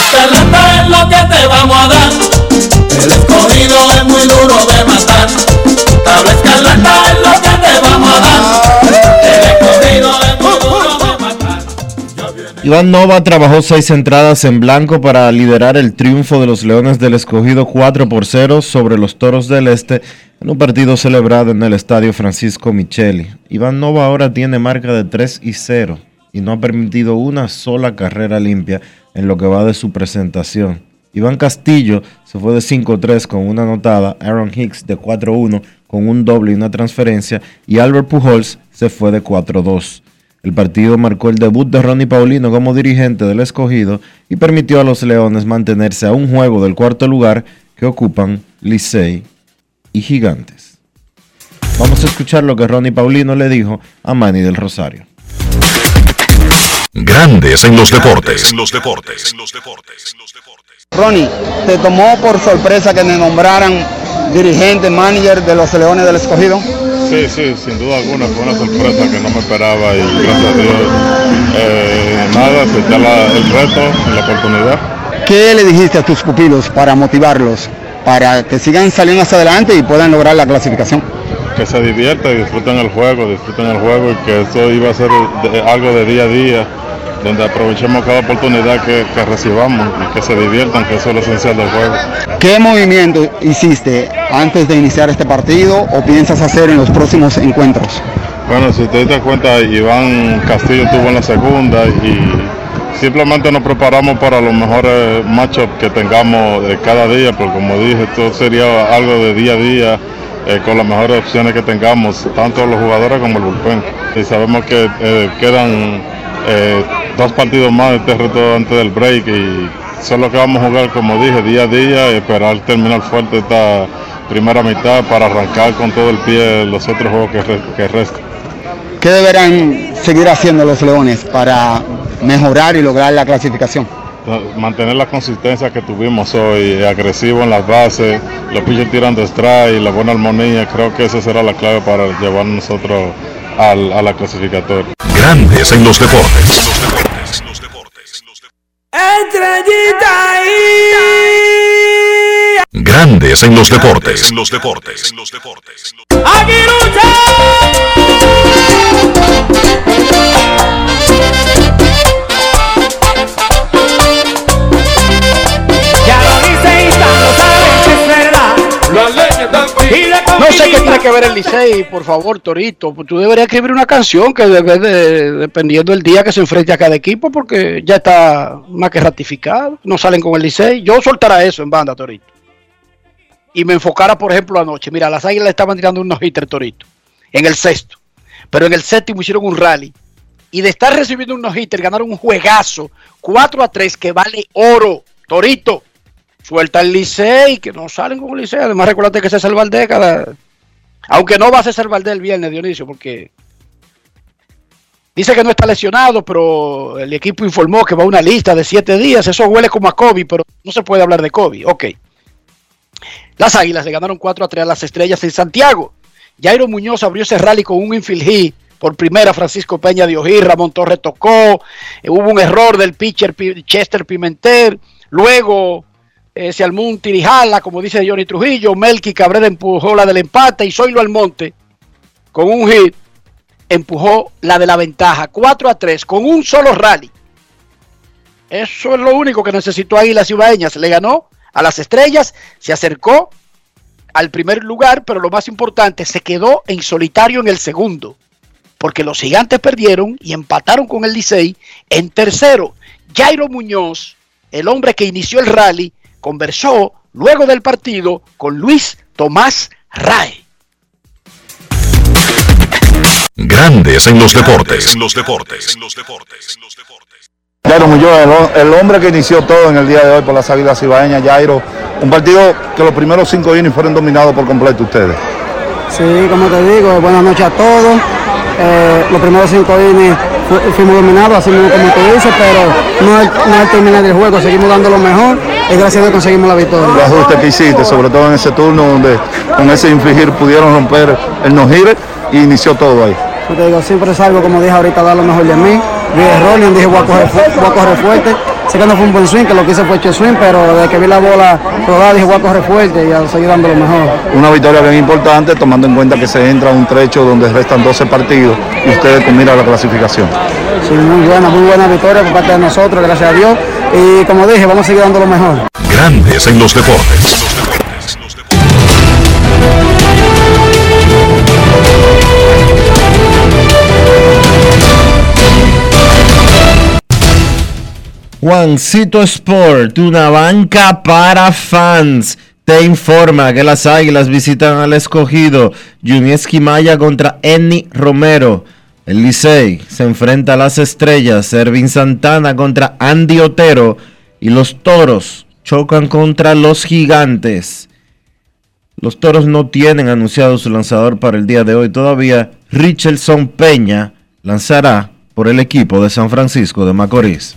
Escarlata es lo que te vamos a dar. El escogido es muy duro de Iván Nova trabajó seis entradas en blanco para liderar el triunfo de los Leones del Escogido 4 por 0 sobre los Toros del Este en un partido celebrado en el Estadio Francisco Micheli. Iván Nova ahora tiene marca de 3 y 0 y no ha permitido una sola carrera limpia en lo que va de su presentación. Iván Castillo se fue de 5-3 con una anotada, Aaron Hicks de 4-1 con un doble y una transferencia y Albert Pujols se fue de 4-2. El partido marcó el debut de Ronnie Paulino como dirigente del escogido y permitió a los Leones mantenerse a un juego del cuarto lugar que ocupan Licey y Gigantes. Vamos a escuchar lo que Ronnie Paulino le dijo a Manny del Rosario. Grandes en los deportes. En los deportes. Ronnie, ¿te tomó por sorpresa que me nombraran dirigente, manager de los Leones del Escogido? Sí, sí, sin duda alguna fue una sorpresa que no me esperaba y gracias a Dios, eh, nada, aceptar la- el reto y la oportunidad. ¿Qué le dijiste a tus pupilos para motivarlos, para que sigan saliendo hacia adelante y puedan lograr la clasificación? Que se diviertan disfruten el juego, disfruten el juego y que esto iba a ser de- algo de día a día, donde aprovechemos cada oportunidad que, que recibamos y que se diviertan, que eso es lo esencial del juego. ¿Qué movimiento hiciste antes de iniciar este partido o piensas hacer en los próximos encuentros? Bueno, si te das cuenta, Iván Castillo estuvo en la segunda y simplemente nos preparamos para los mejores matchups que tengamos de cada día, porque como dije, esto sería algo de día a día eh, con las mejores opciones que tengamos, tanto los jugadores como el bullpen. Y sabemos que eh, quedan eh, dos partidos más de este reto antes del break y solo que vamos a jugar, como dije, día a día y esperar terminar fuerte esta primera mitad para arrancar con todo el pie los otros juegos que, re- que restan. ¿Qué deberán seguir haciendo los Leones para mejorar y lograr la clasificación? mantener la consistencia que tuvimos hoy, agresivo en las bases, los pitchers tirando strike, la buena armonía, creo que esa será la clave para llevar nosotros al- a la clasificatoria. Grandes en los deportes. Estrellita Grandes en los deportes. En los deportes. Ya tiene que ver el Licey, por favor, Torito. Tú deberías escribir una canción que de- dependiendo del día que se enfrente a cada equipo, porque ya está más que ratificado. No salen con el Licey. Yo soltara eso en banda, Torito. Y me enfocara, por ejemplo, anoche. Mira, las águilas estaban tirando unos hitters, Torito, en el sexto. Pero en el séptimo hicieron un rally. Y de estar recibiendo unos hitters, ganaron un juegazo 4 a 3 que vale oro, Torito. Suelta el Licey, que no salen con el Licey. Además, recuérdate que César Valdés cada, aunque no va a César Valdés el viernes, Dionisio, porque dice que no está lesionado, pero el equipo informó que va a una lista de siete días. Eso huele como a COVID, pero no se puede hablar de COVID. Ok. Las Águilas le ganaron 4 a 3 a las Estrellas en Santiago. Jairo Muñoz abrió ese rally con un infield hit. Por primera, Francisco Peña de Ojir, Ramón Torres tocó. eh, hubo un error del pitcher Pi- Chester Pimentel. Luego eh, un tirijala, como dice Johnny Trujillo. Melky Cabrera empujó la del empate y Zoilo Almonte, con un hit, empujó la de la ventaja. 4 a 3, con un solo rally. Eso es lo único que necesitó ahí las Ibaeñas. Le ganó a las estrellas, se acercó al primer lugar, pero lo más importante, se quedó en solitario en el segundo. Porque los gigantes perdieron y empataron con el Licey en tercero. Jairo Muñoz, el hombre que inició el rally, conversó luego del partido con Luis Tomás Rae. Grandes en los deportes. En los deportes. Jairo Muñoz, el, el hombre que inició todo en el día de hoy por las Águilas Ibaeñas, Jairo, un partido que los primeros cinco innings fueron dominados por completo ustedes. Sí, como te digo, buenas noches a todos. Eh, los primeros cinco innings fuimos dominados, así mismo como tú dices, pero no al, no al terminar del juego, seguimos dando lo mejor y gracias a Dios conseguimos la victoria. Los ajustes que hiciste, sobre todo en ese turno donde con ese infligir pudieron romper el no-hitter y inició todo ahí. Yo te digo, siempre salgo, como dije ahorita, dar lo mejor de mí. El rolling, dije voy a, coger, fu- voy a correr fuerte. Sé que no fue un buen swing, que lo que hice fue hecho swing, pero desde que vi la bola rodada dije voy a correr fuerte y a seguir dando lo mejor. Una victoria bien importante tomando en cuenta que se entra a un trecho donde restan 12 partidos y ustedes con mira a la clasificación. Sí, muy buena, muy buena victoria por parte de nosotros, gracias a Dios. Y como dije, vamos a seguir dando lo mejor. Grandes en los deportes. Juancito Sport, una banca para fans, te informa que las Águilas visitan al escogido Junieski Maya contra Enny Romero. El Licey se enfrenta a las estrellas, Ervin Santana contra Andy Otero y los Toros chocan contra los Gigantes. Los Toros no tienen anunciado su lanzador para el día de hoy todavía. Richardson Peña lanzará por el equipo de San Francisco de Macorís.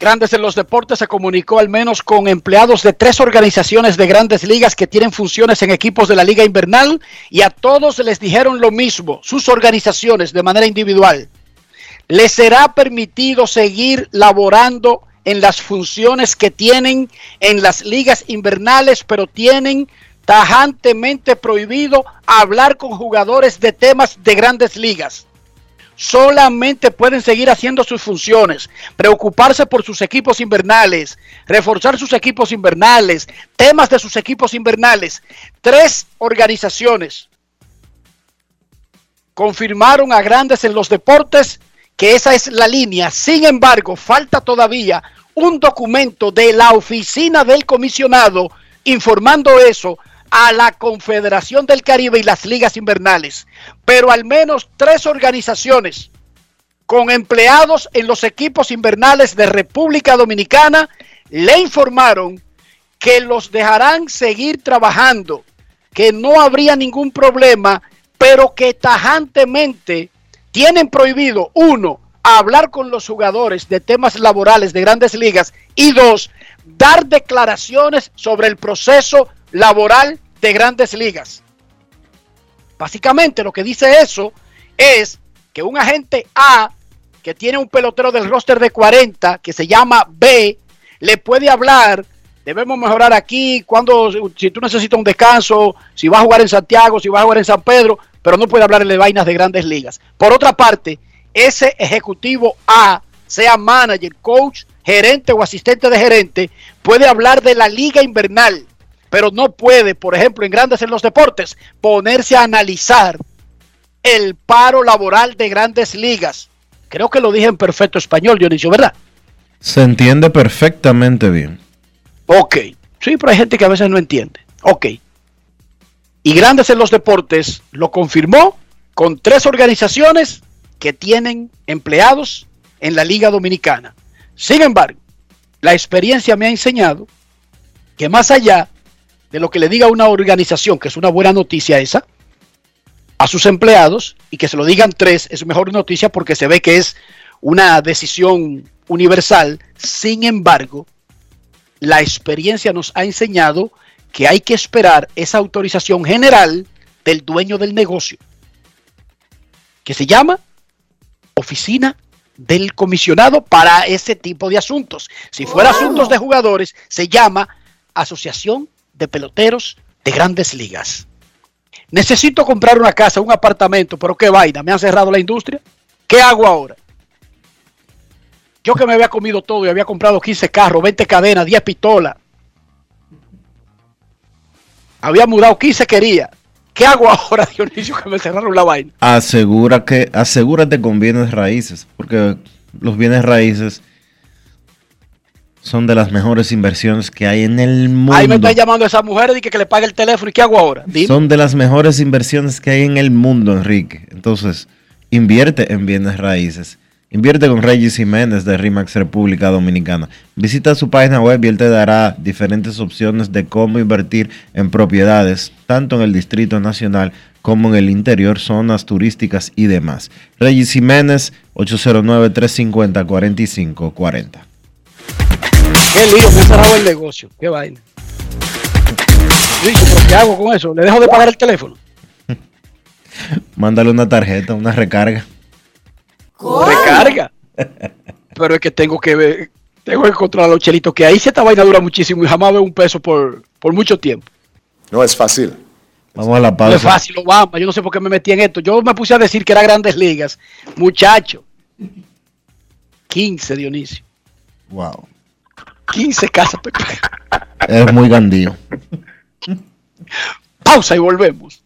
Grandes en los Deportes se comunicó al menos con empleados de tres organizaciones de grandes ligas que tienen funciones en equipos de la liga invernal y a todos les dijeron lo mismo, sus organizaciones de manera individual. Les será permitido seguir laborando en las funciones que tienen en las ligas invernales, pero tienen tajantemente prohibido hablar con jugadores de temas de grandes ligas solamente pueden seguir haciendo sus funciones, preocuparse por sus equipos invernales, reforzar sus equipos invernales, temas de sus equipos invernales. Tres organizaciones confirmaron a grandes en los deportes que esa es la línea. Sin embargo, falta todavía un documento de la oficina del comisionado informando eso a la Confederación del Caribe y las ligas invernales, pero al menos tres organizaciones con empleados en los equipos invernales de República Dominicana le informaron que los dejarán seguir trabajando, que no habría ningún problema, pero que tajantemente tienen prohibido, uno, hablar con los jugadores de temas laborales de grandes ligas y dos, dar declaraciones sobre el proceso laboral de grandes ligas. Básicamente lo que dice eso es que un agente A que tiene un pelotero del roster de 40 que se llama B le puede hablar, debemos mejorar aquí, cuando si tú necesitas un descanso, si va a jugar en Santiago, si va a jugar en San Pedro, pero no puede hablarle de vainas de grandes ligas. Por otra parte, ese ejecutivo A, sea manager, coach, gerente o asistente de gerente, puede hablar de la liga invernal pero no puede, por ejemplo, en grandes en los deportes, ponerse a analizar el paro laboral de grandes ligas. Creo que lo dije en perfecto español, Dionisio, ¿verdad? Se entiende perfectamente bien. Ok, sí, pero hay gente que a veces no entiende. Ok. Y Grandes en los Deportes lo confirmó con tres organizaciones que tienen empleados en la Liga Dominicana. Sin embargo, la experiencia me ha enseñado que más allá de lo que le diga una organización, que es una buena noticia esa, a sus empleados y que se lo digan tres, es mejor noticia porque se ve que es una decisión universal. Sin embargo, la experiencia nos ha enseñado que hay que esperar esa autorización general del dueño del negocio, que se llama Oficina del Comisionado para ese tipo de asuntos. Si fuera asuntos de jugadores, se llama Asociación de peloteros de grandes ligas. Necesito comprar una casa, un apartamento, pero qué vaina, me han cerrado la industria. ¿Qué hago ahora? Yo que me había comido todo y había comprado 15 carros, 20 cadenas, 10 pistolas. Había mudado 15 quería. ¿Qué hago ahora, Dionisio, que me cerraron la vaina? Asegura que, asegúrate con bienes raíces, porque los bienes raíces son de las mejores inversiones que hay en el mundo. Ahí me está llamando esa mujer y que, que le pague el teléfono. ¿Y qué hago ahora? Son de las mejores inversiones que hay en el mundo, Enrique. Entonces, invierte en bienes raíces. Invierte con Regis Jiménez de RIMAX República Dominicana. Visita su página web y él te dará diferentes opciones de cómo invertir en propiedades, tanto en el Distrito Nacional como en el interior, zonas turísticas y demás. Regis Jiménez, 809-350-4540. Qué lío, me ha cerrado el negocio. Qué vaina. ¿qué hago con eso? ¿Le dejo de pagar el teléfono? Mándale una tarjeta, una recarga. ¿Recarga? Pero es que tengo que ver, tengo que encontrar a los chelitos, que ahí si esta vaina dura muchísimo y jamás veo un peso por, por mucho tiempo. No es fácil. Vamos a la pausa. No es fácil, Obama. Yo no sé por qué me metí en esto. Yo me puse a decir que era grandes ligas. Muchacho, 15, Dionisio. Wow. 15 casas, Pepe. Es muy gandío. Pausa y volvemos.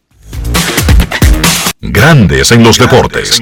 Grandes en los deportes.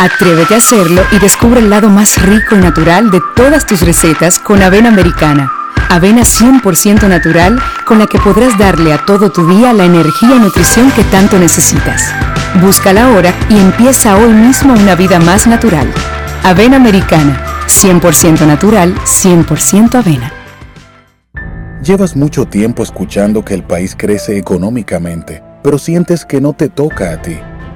Atrévete a hacerlo y descubre el lado más rico y natural de todas tus recetas con avena americana. Avena 100% natural con la que podrás darle a todo tu día la energía y nutrición que tanto necesitas. Búscala ahora y empieza hoy mismo una vida más natural. Avena americana, 100% natural, 100% avena. Llevas mucho tiempo escuchando que el país crece económicamente, pero sientes que no te toca a ti.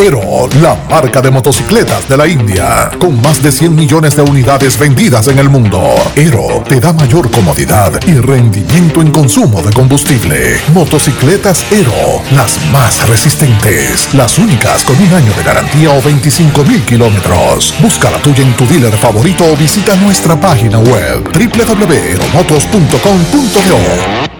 Ero, la marca de motocicletas de la India, con más de 100 millones de unidades vendidas en el mundo. Ero te da mayor comodidad y rendimiento en consumo de combustible. Motocicletas Ero, las más resistentes, las únicas con un año de garantía o 25 mil kilómetros. Busca la tuya en tu dealer favorito o visita nuestra página web www.eromotos.com.do.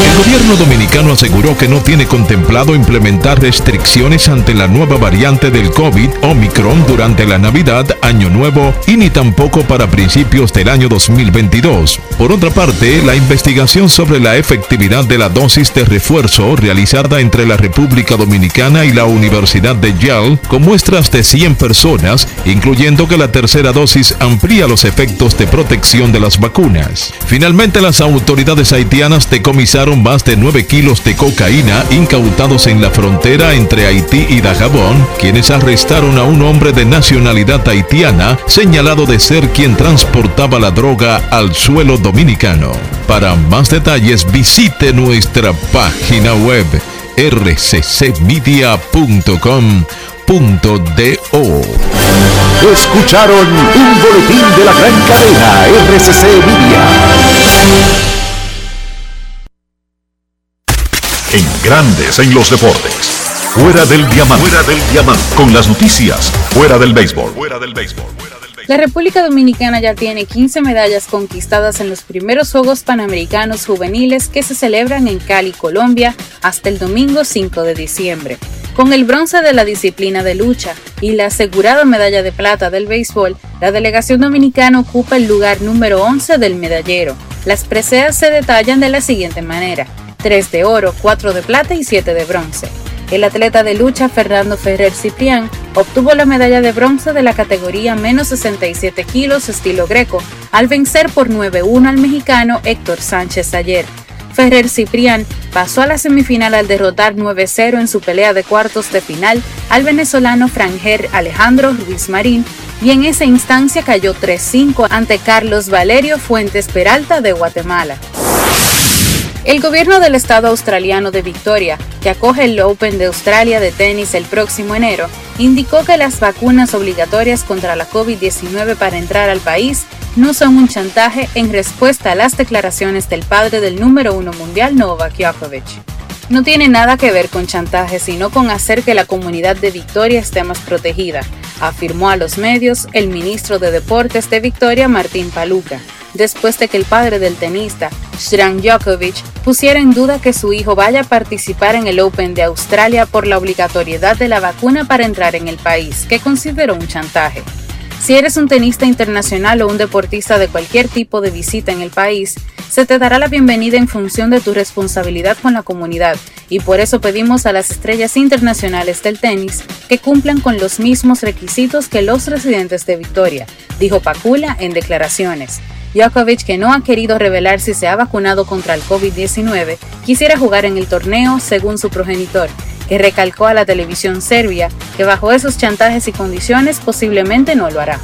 El gobierno dominicano aseguró que no tiene contemplado implementar restricciones ante la nueva variante del COVID, Omicron, durante la Navidad, Año Nuevo y ni tampoco para principios del año 2022. Por otra parte, la investigación sobre la efectividad de la dosis de refuerzo realizada entre la República Dominicana y la Universidad de Yale, con muestras de 100 personas, incluyendo que la tercera dosis amplía los efectos de protección de las vacunas. Finalmente, las autoridades haitianas decomisaron más de 9 kilos de cocaína incautados en la frontera entre Haití y Dajabón, quienes arrestaron a un hombre de nacionalidad haitiana señalado de ser quien transportaba la droga al suelo dominicano. Para más detalles visite nuestra página web rccmedia.com.do. Escucharon un boletín de la gran cadena RCC Media. En grandes en los deportes. Fuera del diamante. Fuera del diamante. Con las noticias. Fuera del béisbol. Fuera del béisbol. La República Dominicana ya tiene 15 medallas conquistadas en los primeros Juegos Panamericanos Juveniles que se celebran en Cali, Colombia, hasta el domingo 5 de diciembre. Con el bronce de la disciplina de lucha y la asegurada medalla de plata del béisbol, la delegación dominicana ocupa el lugar número 11 del medallero. Las preseas se detallan de la siguiente manera: 3 de oro, 4 de plata y 7 de bronce. El atleta de lucha Fernando Ferrer Ciprián obtuvo la medalla de bronce de la categoría menos 67 kilos estilo greco, al vencer por 9-1 al mexicano Héctor Sánchez ayer. Ferrer Ciprián pasó a la semifinal al derrotar 9-0 en su pelea de cuartos de final al venezolano Franger Alejandro Ruiz Marín y en esa instancia cayó 3-5 ante Carlos Valerio Fuentes Peralta de Guatemala. El gobierno del estado australiano de Victoria, que acoge el Open de Australia de tenis el próximo enero, indicó que las vacunas obligatorias contra la COVID-19 para entrar al país no son un chantaje en respuesta a las declaraciones del padre del número uno mundial Novak Djokovic. No tiene nada que ver con chantaje, sino con hacer que la comunidad de Victoria esté más protegida, afirmó a los medios el ministro de Deportes de Victoria, Martín Paluca después de que el padre del tenista, Sran Djokovic, pusiera en duda que su hijo vaya a participar en el Open de Australia por la obligatoriedad de la vacuna para entrar en el país, que consideró un chantaje. Si eres un tenista internacional o un deportista de cualquier tipo de visita en el país, se te dará la bienvenida en función de tu responsabilidad con la comunidad y por eso pedimos a las estrellas internacionales del tenis que cumplan con los mismos requisitos que los residentes de Victoria, dijo Pacula en declaraciones. Djokovic, que no ha querido revelar si se ha vacunado contra el COVID-19, quisiera jugar en el torneo según su progenitor, que recalcó a la televisión serbia que bajo esos chantajes y condiciones posiblemente no lo hará.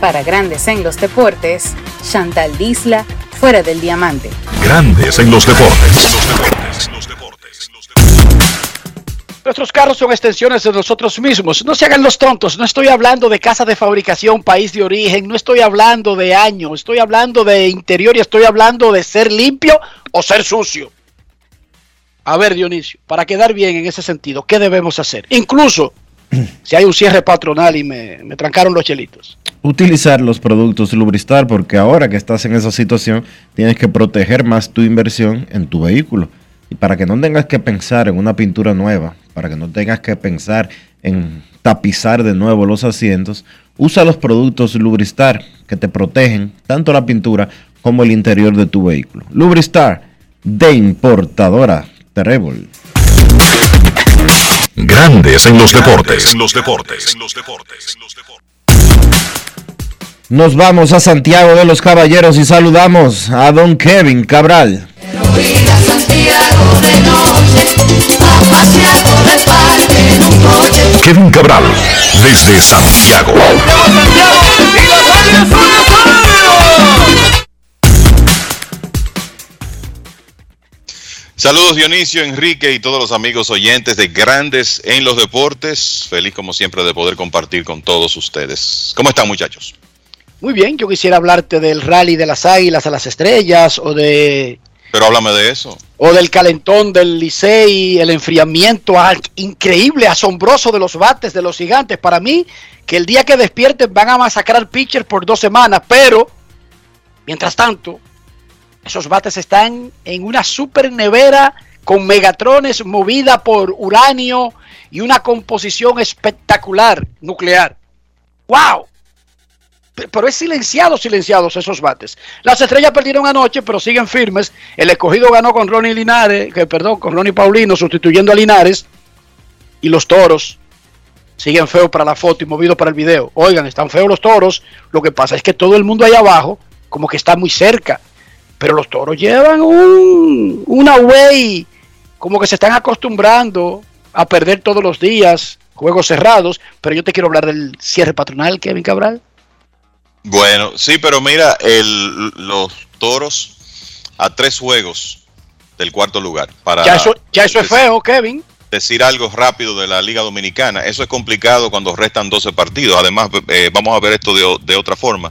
Para Grandes en los Deportes, Chantal Disla, fuera del diamante. Grandes en los deportes. Nuestros carros son extensiones de nosotros mismos. No se hagan los tontos. No estoy hablando de casa de fabricación, país de origen. No estoy hablando de año. Estoy hablando de interior y estoy hablando de ser limpio o ser sucio. A ver, Dionisio, para quedar bien en ese sentido, ¿qué debemos hacer? Incluso si hay un cierre patronal y me, me trancaron los chelitos. Utilizar los productos Lubristar porque ahora que estás en esa situación tienes que proteger más tu inversión en tu vehículo. Y para que no tengas que pensar en una pintura nueva, para que no tengas que pensar en tapizar de nuevo los asientos, usa los productos Lubristar que te protegen tanto la pintura como el interior de tu vehículo. Lubristar de importadora Trébol. Grandes en los deportes. En los deportes. Nos vamos a Santiago de los Caballeros y saludamos a don Kevin Cabral. Kevin Cabral, desde Santiago. Saludos Dionisio, Enrique y todos los amigos oyentes de Grandes en los Deportes. Feliz como siempre de poder compartir con todos ustedes. ¿Cómo están muchachos? Muy bien, yo quisiera hablarte del rally de las águilas a las estrellas o de... Pero háblame de eso. O del calentón del Licey, el enfriamiento increíble, asombroso de los bates de los gigantes. Para mí, que el día que despierten van a masacrar pitchers por dos semanas, pero, mientras tanto, esos bates están en una super nevera con megatrones movida por uranio y una composición espectacular nuclear. ¡Wow! Pero es silenciado, silenciados esos bates. Las estrellas perdieron anoche, pero siguen firmes. El escogido ganó con Ronnie Linares, que perdón, con Ronnie Paulino, sustituyendo a Linares. Y los toros siguen feos para la foto y movidos para el video. Oigan, están feos los toros. Lo que pasa es que todo el mundo ahí abajo, como que está muy cerca Pero los toros llevan un, una way, como que se están acostumbrando a perder todos los días, juegos cerrados. Pero yo te quiero hablar del cierre patronal, Kevin Cabral. Bueno, sí, pero mira, el, los toros a tres juegos del cuarto lugar. Para ya eso, ya eso es feo, Kevin. Decir algo rápido de la Liga Dominicana. Eso es complicado cuando restan 12 partidos. Además, eh, vamos a ver esto de, de otra forma.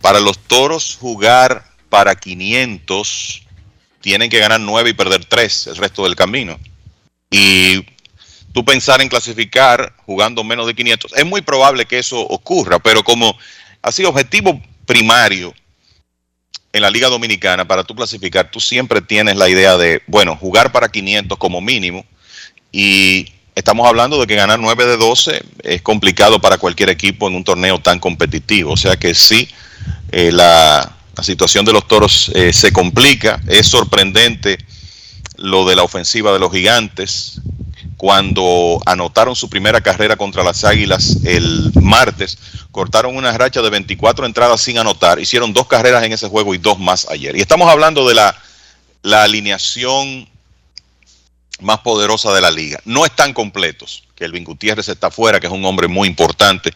Para los toros jugar para 500, tienen que ganar 9 y perder 3 el resto del camino. Y tú pensar en clasificar jugando menos de 500, es muy probable que eso ocurra, pero como así objetivo primario en la Liga Dominicana para tú clasificar, tú siempre tienes la idea de, bueno, jugar para 500 como mínimo. Y estamos hablando de que ganar 9 de 12 es complicado para cualquier equipo en un torneo tan competitivo, o sea que sí, eh, la, la, situación de los toros eh, se complica, es sorprendente lo de la ofensiva de los gigantes, cuando anotaron su primera carrera contra las Águilas el martes, cortaron una racha de 24 entradas sin anotar, hicieron dos carreras en ese juego y dos más ayer. Y estamos hablando de la, alineación más poderosa de la liga. No están completos, que Elvin Gutiérrez está fuera, que es un hombre muy importante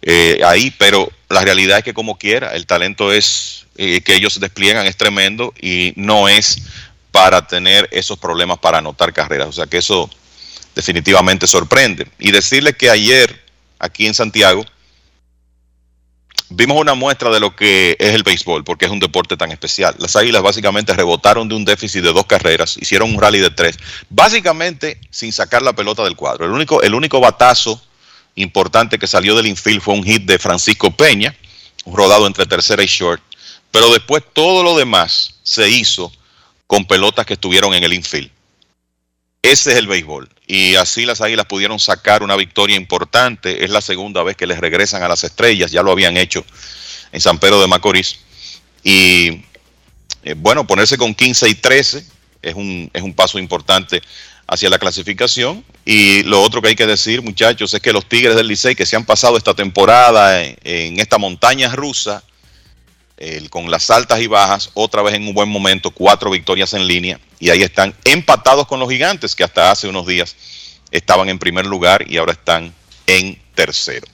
eh, ahí, pero la realidad es que como quiera, el talento es eh, que ellos despliegan es tremendo y no es para tener esos problemas para anotar carreras. O sea que eso definitivamente sorprende. Y decirle que ayer, aquí en Santiago, vimos una muestra de lo que es el béisbol, porque es un deporte tan especial. Las Águilas básicamente rebotaron de un déficit de dos carreras, hicieron un rally de tres, básicamente sin sacar la pelota del cuadro. El único, el único batazo importante que salió del infield fue un hit de Francisco Peña, un rodado entre tercera y short, pero después todo lo demás se hizo con pelotas que estuvieron en el infield. Ese es el béisbol. Y así las Águilas pudieron sacar una victoria importante. Es la segunda vez que les regresan a las estrellas. Ya lo habían hecho en San Pedro de Macorís. Y eh, bueno, ponerse con 15 y 13 es un, es un paso importante hacia la clasificación. Y lo otro que hay que decir, muchachos, es que los Tigres del Licey que se han pasado esta temporada en, en esta montaña rusa, el, con las altas y bajas, otra vez en un buen momento, cuatro victorias en línea, y ahí están empatados con los gigantes, que hasta hace unos días estaban en primer lugar y ahora están en tercero.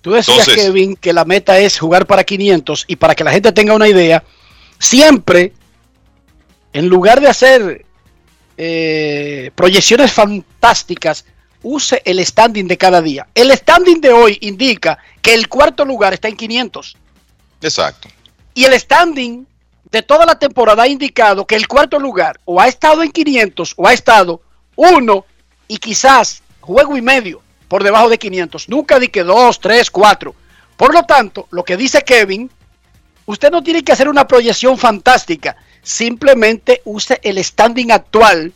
Tú decías, Entonces, Kevin, que la meta es jugar para 500 y para que la gente tenga una idea, siempre, en lugar de hacer eh, proyecciones fantásticas, use el standing de cada día. El standing de hoy indica que el cuarto lugar está en 500. Exacto. Y el standing de toda la temporada ha indicado que el cuarto lugar o ha estado en 500 o ha estado uno y quizás juego y medio por debajo de 500. Nunca di que dos, tres, cuatro. Por lo tanto, lo que dice Kevin, usted no tiene que hacer una proyección fantástica. Simplemente use el standing actual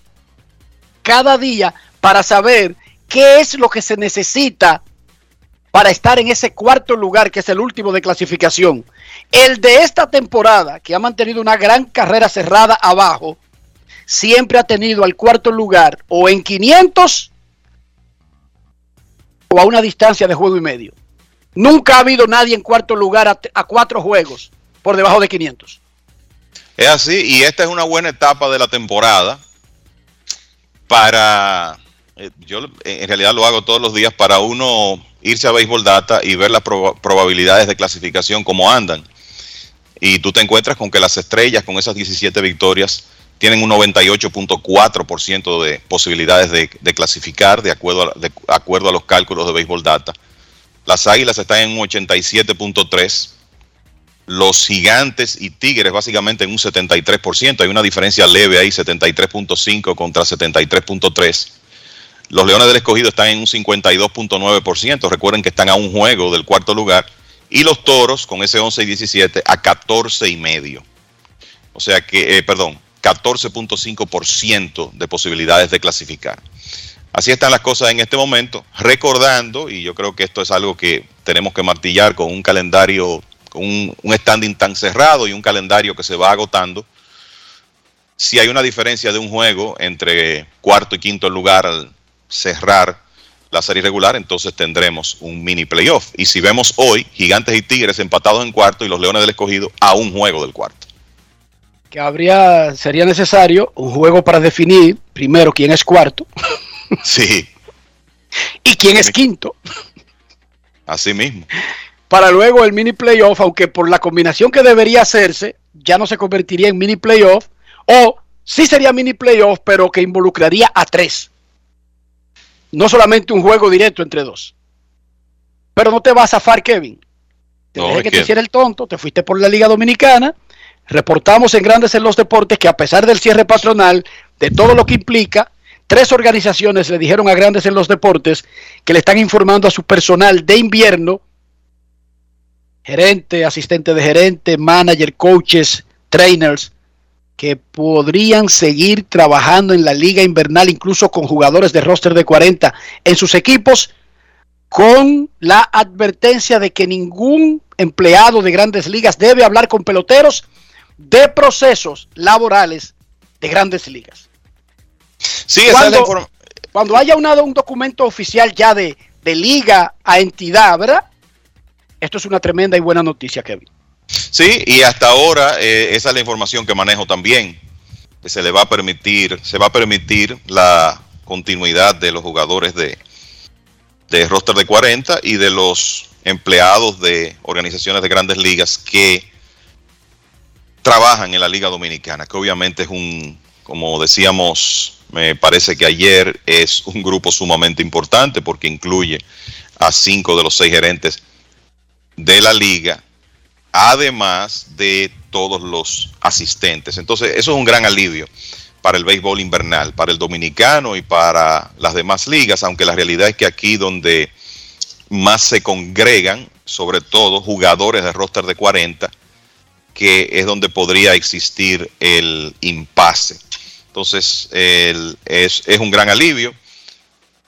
cada día para saber qué es lo que se necesita para estar en ese cuarto lugar que es el último de clasificación. El de esta temporada, que ha mantenido una gran carrera cerrada abajo, siempre ha tenido al cuarto lugar o en 500 o a una distancia de juego y medio. Nunca ha habido nadie en cuarto lugar a, cuatro juegos por debajo de 500. Es así, y esta es una buena etapa de la temporada para, eh, yo en realidad lo hago todos los días para uno irse a Baseball Data y ver las prob probabilidades de clasificación, cómo andan. Y tú te encuentras con que las estrellas, con esas 17 victorias, tienen un 98.4% de posibilidades de, clasificar de acuerdo, a, de acuerdo a los cálculos de Baseball Data. Las águilas están en un 87.3%. Los gigantes y tigres básicamente en un 73%. Hay una diferencia leve ahí, 73.5 contra 73.3 los Leones del Escogido están en un 52.9%. Recuerden que están a un juego del cuarto lugar. Y los Toros, con ese 11 y 17, a 14 y medio. O sea que, eh, perdón, 14.5% de posibilidades de clasificar. Así están las cosas en este momento. Recordando, y yo creo que esto es algo que tenemos que martillar con un calendario, con un, un standing tan cerrado y un calendario que se va agotando. Si hay una diferencia de un juego entre cuarto y quinto lugar cerrar la serie regular, entonces tendremos un mini playoff. Y si vemos hoy, Gigantes y Tigres empatados en cuarto y los Leones del Escogido a un juego del cuarto. que habría, sería necesario un juego para definir primero quién es cuarto Sí, y quién es quinto. así mismo. Para luego el mini playoff, aunque por la combinación que debería hacerse, ya no se convertiría en mini playoff, o sí sería mini playoff, pero que involucraría a tres. No solamente un juego directo entre dos. Pero no te vas a zafar, Kevin. Te No, dejé es que que- te hiciera el tonto, te fuiste por la Liga Dominicana. Reportamos en Grandes en los Deportes que a pesar del cierre patronal, de todo lo que implica, tres organizaciones le dijeron a Grandes en los Deportes que le están informando a su personal de invierno, gerente, asistente de gerente, manager, coaches, trainers, que podrían seguir trabajando en la liga invernal, incluso con jugadores de roster de 40 en sus equipos, con la advertencia de que ningún empleado de grandes ligas debe hablar con peloteros de procesos laborales de grandes ligas. Sí, Cuando, cuando haya una- un documento oficial ya de, de liga a entidad, ¿verdad? Esto es una tremenda y buena noticia, Kevin. Sí, y hasta ahora eh, esa es la información que manejo también. Que se le va a permitir, se va a permitir la continuidad de los jugadores de, de roster de 40 y de los empleados de organizaciones de grandes ligas que trabajan en la Liga Dominicana, que obviamente es un, como decíamos, me parece que ayer es un grupo sumamente importante porque incluye a cinco de los seis gerentes de la liga, además de todos los asistentes. Entonces, eso es un gran alivio para el béisbol invernal, para el dominicano y para las demás ligas, aunque la realidad es que aquí donde más se congregan, sobre todo jugadores de roster de 40, que es donde podría existir el impasse. Entonces, es, es un gran alivio.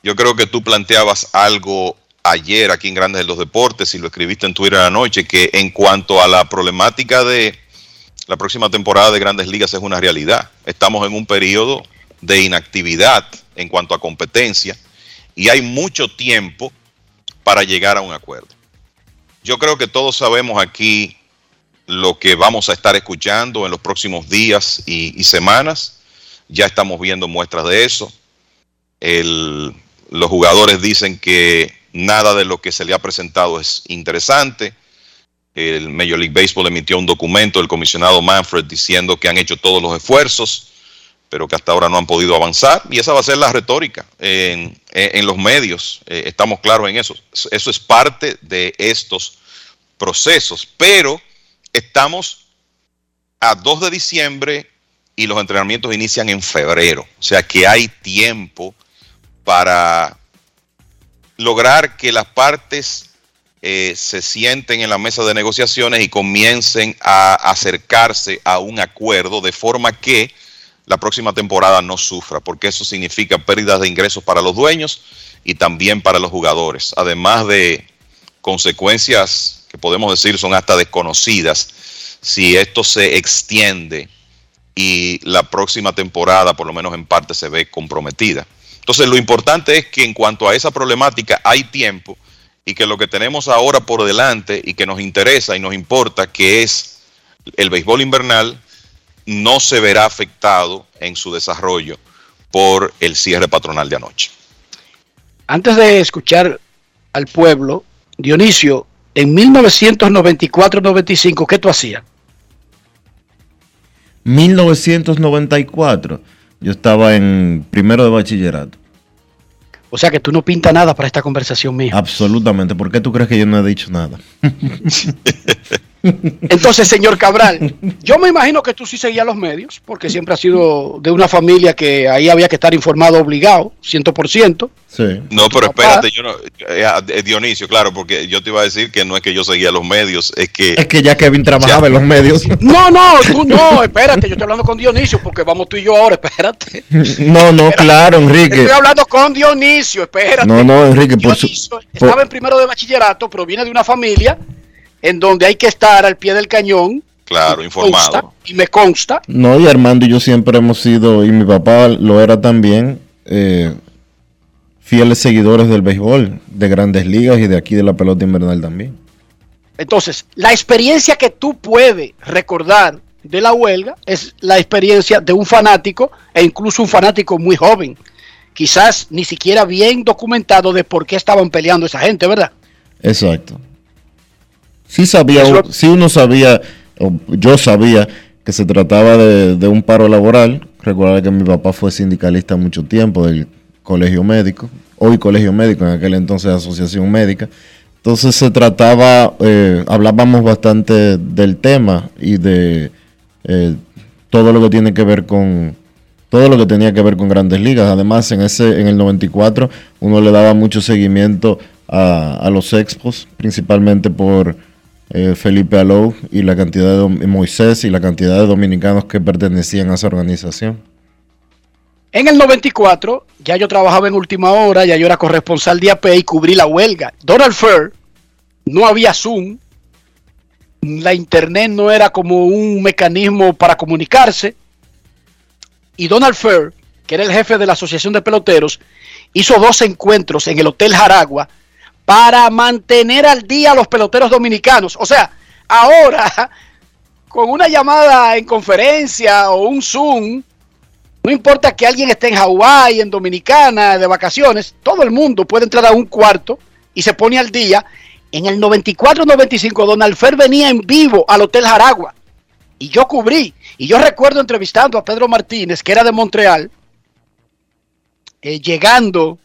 Yo creo que tú planteabas algo ayer aquí en Grandes de los Deportes y lo escribiste en Twitter anoche, que en cuanto a la problemática de la próxima temporada de Grandes Ligas es una realidad. Estamos en un periodo de inactividad en cuanto a competencia y hay mucho tiempo para llegar a un acuerdo. Yo creo que todos sabemos aquí lo que vamos a estar escuchando en los próximos días y, semanas. Ya estamos viendo muestras de eso. Los jugadores dicen que nada de lo que se le ha presentado es interesante. El Major League Baseball emitió un documento del comisionado Manfred diciendo que han hecho todos los esfuerzos, pero que hasta ahora no han podido avanzar. Y esa va a ser la retórica en, los medios. Eh, estamos claros en eso. Eso es parte de estos procesos. Pero estamos a 2 de diciembre y los entrenamientos inician en febrero. O sea que hay tiempo para lograr que las partes eh, se sienten en la mesa de negociaciones y comiencen a acercarse a un acuerdo de forma que la próxima temporada no sufra, porque eso significa pérdidas de ingresos para los dueños y también para los jugadores, además de consecuencias que podemos decir son hasta desconocidas si esto se extiende y la próxima temporada, por lo menos en parte, se ve comprometida. Entonces, lo importante es que en cuanto a esa problemática hay tiempo y que lo que tenemos ahora por delante y que nos interesa y nos importa, que es el béisbol invernal, no se verá afectado en su desarrollo por el cierre patronal de anoche. Antes de escuchar al pueblo, Dionisio, en 1994-95, ¿qué tú hacías? 1994. Yo estaba en primero de bachillerato. O sea que tú no pintas nada para esta conversación mía. Absolutamente. ¿Por qué tú crees que yo no he dicho nada? Entonces, señor Cabral, yo me imagino que tú sí seguías los medios, porque siempre has sido de una familia que ahí había que estar informado obligado, 100%. Sí. No, pero papá. espérate, yo no, eh, eh, Dionisio, claro, porque yo te iba a decir que no es que yo seguía los medios, es que Es que ya Kevin trabajaba en los medios. No, no, tú no, espérate, yo estoy hablando con Dionisio, porque vamos tú y yo ahora, espérate. No, no, claro, Enrique. Estoy hablando con Dionisio, espérate. No, no, Enrique, por su. Estaba por- en primero de bachillerato, pero viene de una familia en donde hay que estar al pie del cañón. claro, informado. Consta, y me consta. No, y Armando y yo siempre hemos sido, y mi papá lo era también, eh, fieles seguidores del béisbol, de grandes ligas y de aquí de la pelota invernal también. Entonces, la experiencia que tú puedes recordar de la huelga es la experiencia de un fanático e incluso un fanático muy joven, quizás ni siquiera bien documentado de por qué estaban peleando esa gente, ¿verdad? Exacto. Sí sabía, sí uno sabía, yo sabía que se trataba de, de un paro laboral. Recuerda que mi papá fue sindicalista mucho tiempo del colegio médico, hoy colegio médico, en aquel entonces asociación médica. Entonces se trataba, eh, hablábamos bastante del tema y de eh, todo lo que tiene que ver con todo lo que tenía que ver con Grandes Ligas. Además, en ese en el 94 uno le daba mucho seguimiento a, los expos, principalmente por eh, Felipe Alou y la cantidad de Moisés y la cantidad de dominicanos que pertenecían a esa organización. En el 94, ya yo trabajaba en última hora, ya yo era corresponsal de AP y cubrí la huelga. Donald Fair, no había Zoom, la internet no era como un mecanismo para comunicarse. Y Donald Fair, que era el jefe de la Asociación de Peloteros, hizo dos encuentros en el Hotel Jaragua para mantener al día a los peloteros dominicanos. O sea, ahora, con una llamada en conferencia o un Zoom, no importa que alguien esté en Hawái, en Dominicana, de vacaciones, todo el mundo puede entrar a un cuarto y se pone al día. En el 94-95, Donald Fer venía en vivo al Hotel Jaragua y yo cubrí. Y yo recuerdo entrevistando a Pedro Martínez, que era de Montreal, eh, llegando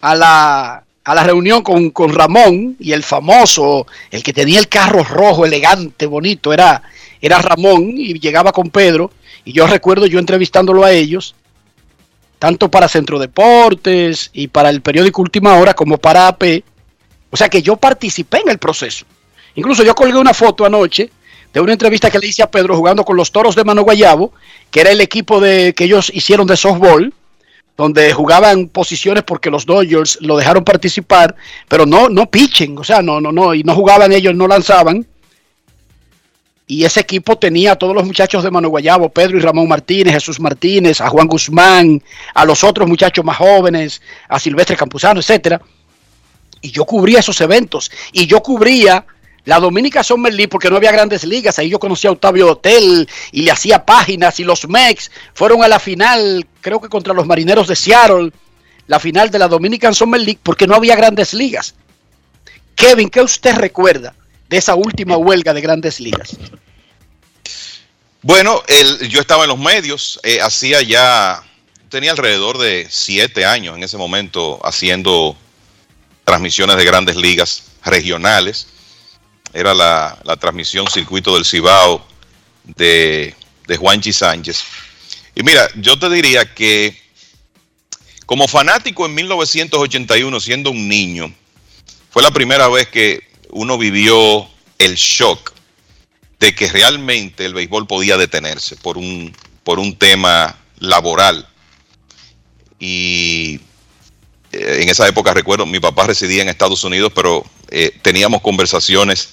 a la, a la reunión con, con, Ramón y el famoso, el que tenía el carro rojo, elegante, bonito, era, era Ramón y llegaba con Pedro y yo recuerdo yo entrevistándolo a ellos, tanto para Centro Deportes y para el periódico Última Hora como para AP. O sea que yo participé en el proceso. Incluso yo colgué una foto anoche de una entrevista que le hice a Pedro jugando con los Toros de Mano Guayabo, que era el equipo de, que ellos hicieron de softball, donde jugaban posiciones porque los Dodgers lo dejaron participar, pero no, no pitchen, o sea, no, no, no, y no jugaban ellos, no lanzaban. Y ese equipo tenía a todos los muchachos de Mano Guayabo, Pedro y Ramón Martínez, Jesús Martínez, a Juan Guzmán, a los otros muchachos más jóvenes, a Silvestre Campuzano, etcétera. Y yo cubría esos eventos. Y yo cubría la Dominica Summer League porque no había grandes ligas. Ahí yo conocí a Octavio Hotel y le hacía páginas. Y los Mex fueron a la final, creo que contra los marineros de Seattle, la final de la Dominican Summer League porque no había grandes ligas. Kevin, ¿qué usted recuerda? de esa última huelga de grandes ligas? Bueno, yo estaba en los medios, eh, hacía ya, tenía alrededor de siete años en ese momento haciendo transmisiones de grandes ligas regionales. Era la, transmisión Circuito del Cibao de, de Juanchi Sánchez. Y mira, yo te diría que como fanático en 1981, siendo un niño, fue la primera vez que uno vivió el shock de que realmente el béisbol podía detenerse por un, por un tema laboral. Y eh, en esa época recuerdo, mi papá residía en Estados Unidos, pero eh, teníamos conversaciones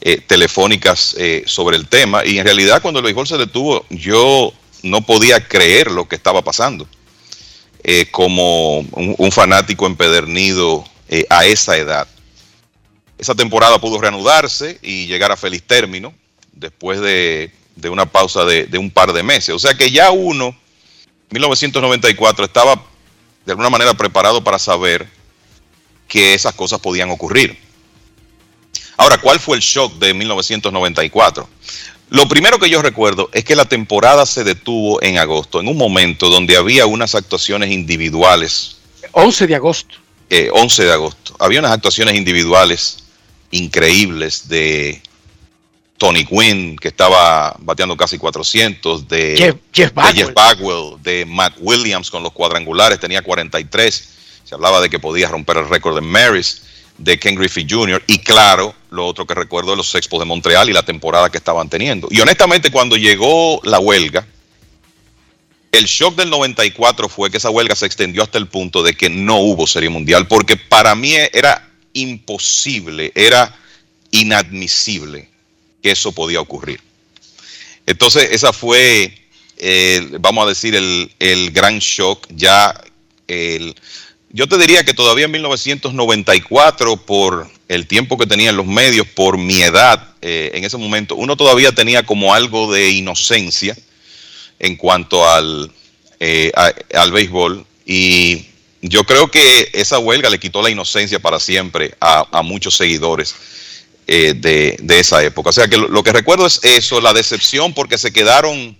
eh, telefónicas sobre el tema. Y en realidad cuando el béisbol se detuvo, yo no podía creer lo que estaba pasando. como un, fanático empedernido a esa edad. Esa temporada pudo reanudarse y llegar a feliz término después de, una pausa de, un par de meses. O sea que ya uno, 1994, estaba de alguna manera preparado para saber que esas cosas podían ocurrir. Ahora, ¿cuál fue el shock de 1994? Lo primero que yo recuerdo es que la temporada se detuvo en agosto, en un momento donde había unas actuaciones individuales. 11 de agosto. 11 eh, de agosto. Había unas actuaciones individuales increíbles de Tony Quinn, que estaba bateando casi 400, de Jeff, Bagwell. de, Matt Williams con los cuadrangulares, tenía 43. Se hablaba de que podía romper el récord de Maris, de Ken Griffey Jr. Y claro, lo otro que recuerdo de los Expos de Montreal y la temporada que estaban teniendo. Y honestamente, cuando llegó la huelga, el shock del 94 fue que esa huelga se extendió hasta el punto de que no hubo Serie Mundial, porque para mí era imposible, era inadmisible que eso podía ocurrir. Entonces, esa fue, vamos a decir, el, gran shock. Ya yo te diría que todavía en 1994, por el tiempo que tenía en los medios, por mi edad eh, en ese momento, uno todavía tenía como algo de inocencia en cuanto al, eh, al béisbol. Y yo creo que esa huelga le quitó la inocencia para siempre a, muchos seguidores eh, de, de, esa época. O sea que lo, que recuerdo es eso, la decepción porque se quedaron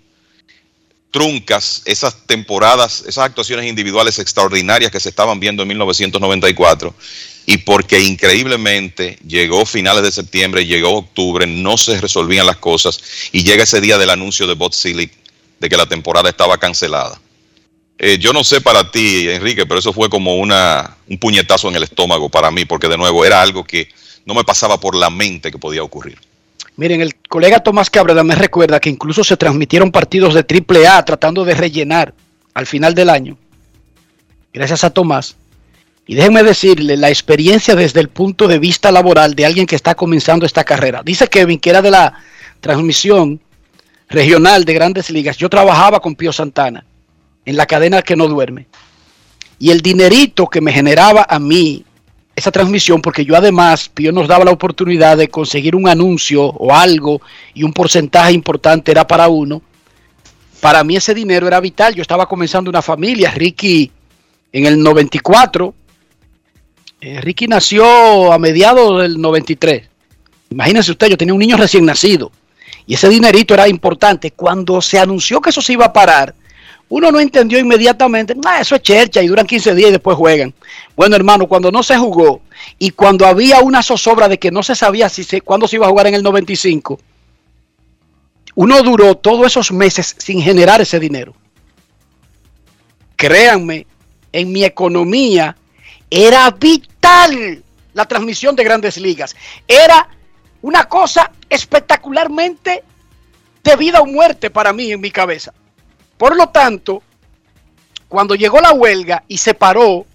truncas esas temporadas, esas actuaciones individuales extraordinarias que se estaban viendo en 1994 y porque increíblemente llegó finales de septiembre, llegó octubre, no se resolvían las cosas y llega ese día del anuncio de Bob Silly de que la temporada estaba cancelada. Eh, yo no sé para ti, Enrique, pero eso fue como una, un puñetazo en el estómago para mí, porque de nuevo era algo que no me pasaba por la mente que podía ocurrir. Miren, el colega Tomás Cabrera me recuerda que incluso se transmitieron partidos de triple A tratando de rellenar al final del año. Gracias a Tomás. Y déjenme decirle la experiencia desde el punto de vista laboral de alguien que está comenzando esta carrera. Dice Kevin que era de la transmisión regional de grandes ligas. Yo trabajaba con Pío Santana en la cadena que no duerme. Y el dinerito que me generaba a mí esa transmisión, porque yo además, Pío nos daba la oportunidad de conseguir un anuncio o algo y un porcentaje importante era para uno. Para mí ese dinero era vital. Yo estaba comenzando una familia. Ricky en el 94. Eh, Ricky nació a mediados del 93. Imagínense usted, yo tenía un niño recién nacido. Y ese dinerito era importante. Cuando se anunció que eso se iba a parar, uno no entendió inmediatamente, ah, eso es chercha y duran 15 días y después juegan. Bueno, hermano, cuando no se jugó y cuando había una zozobra de que no se sabía si se, cuándo se iba a jugar en el 95, uno duró todos esos meses sin generar ese dinero. Créanme, en mi economía era vital la transmisión de grandes ligas. Era una cosa espectacularmente de vida o muerte para mí en mi cabeza. Por lo tanto, cuando llegó la huelga y se paró,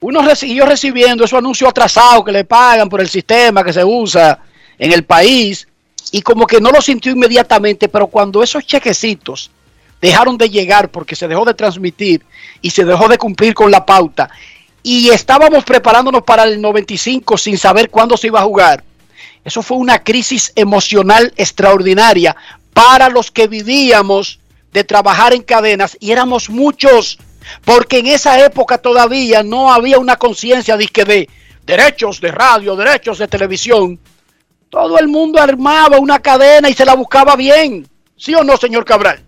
uno siguió recibiendo esos anuncios atrasados que le pagan por el sistema que se usa en el país y como que no lo sintió inmediatamente, pero cuando esos chequecitos dejaron de llegar porque se dejó de transmitir y se dejó de cumplir con la pauta y estábamos preparándonos para el 95 sin saber cuándo se iba a jugar, eso fue una crisis emocional extraordinaria para los que vivíamos de trabajar en cadenas y éramos muchos, porque en esa época todavía no había una conciencia de de derechos de radio, derechos de televisión. Todo el mundo armaba una cadena y se la buscaba bien. ¿Sí o no, señor Cabral?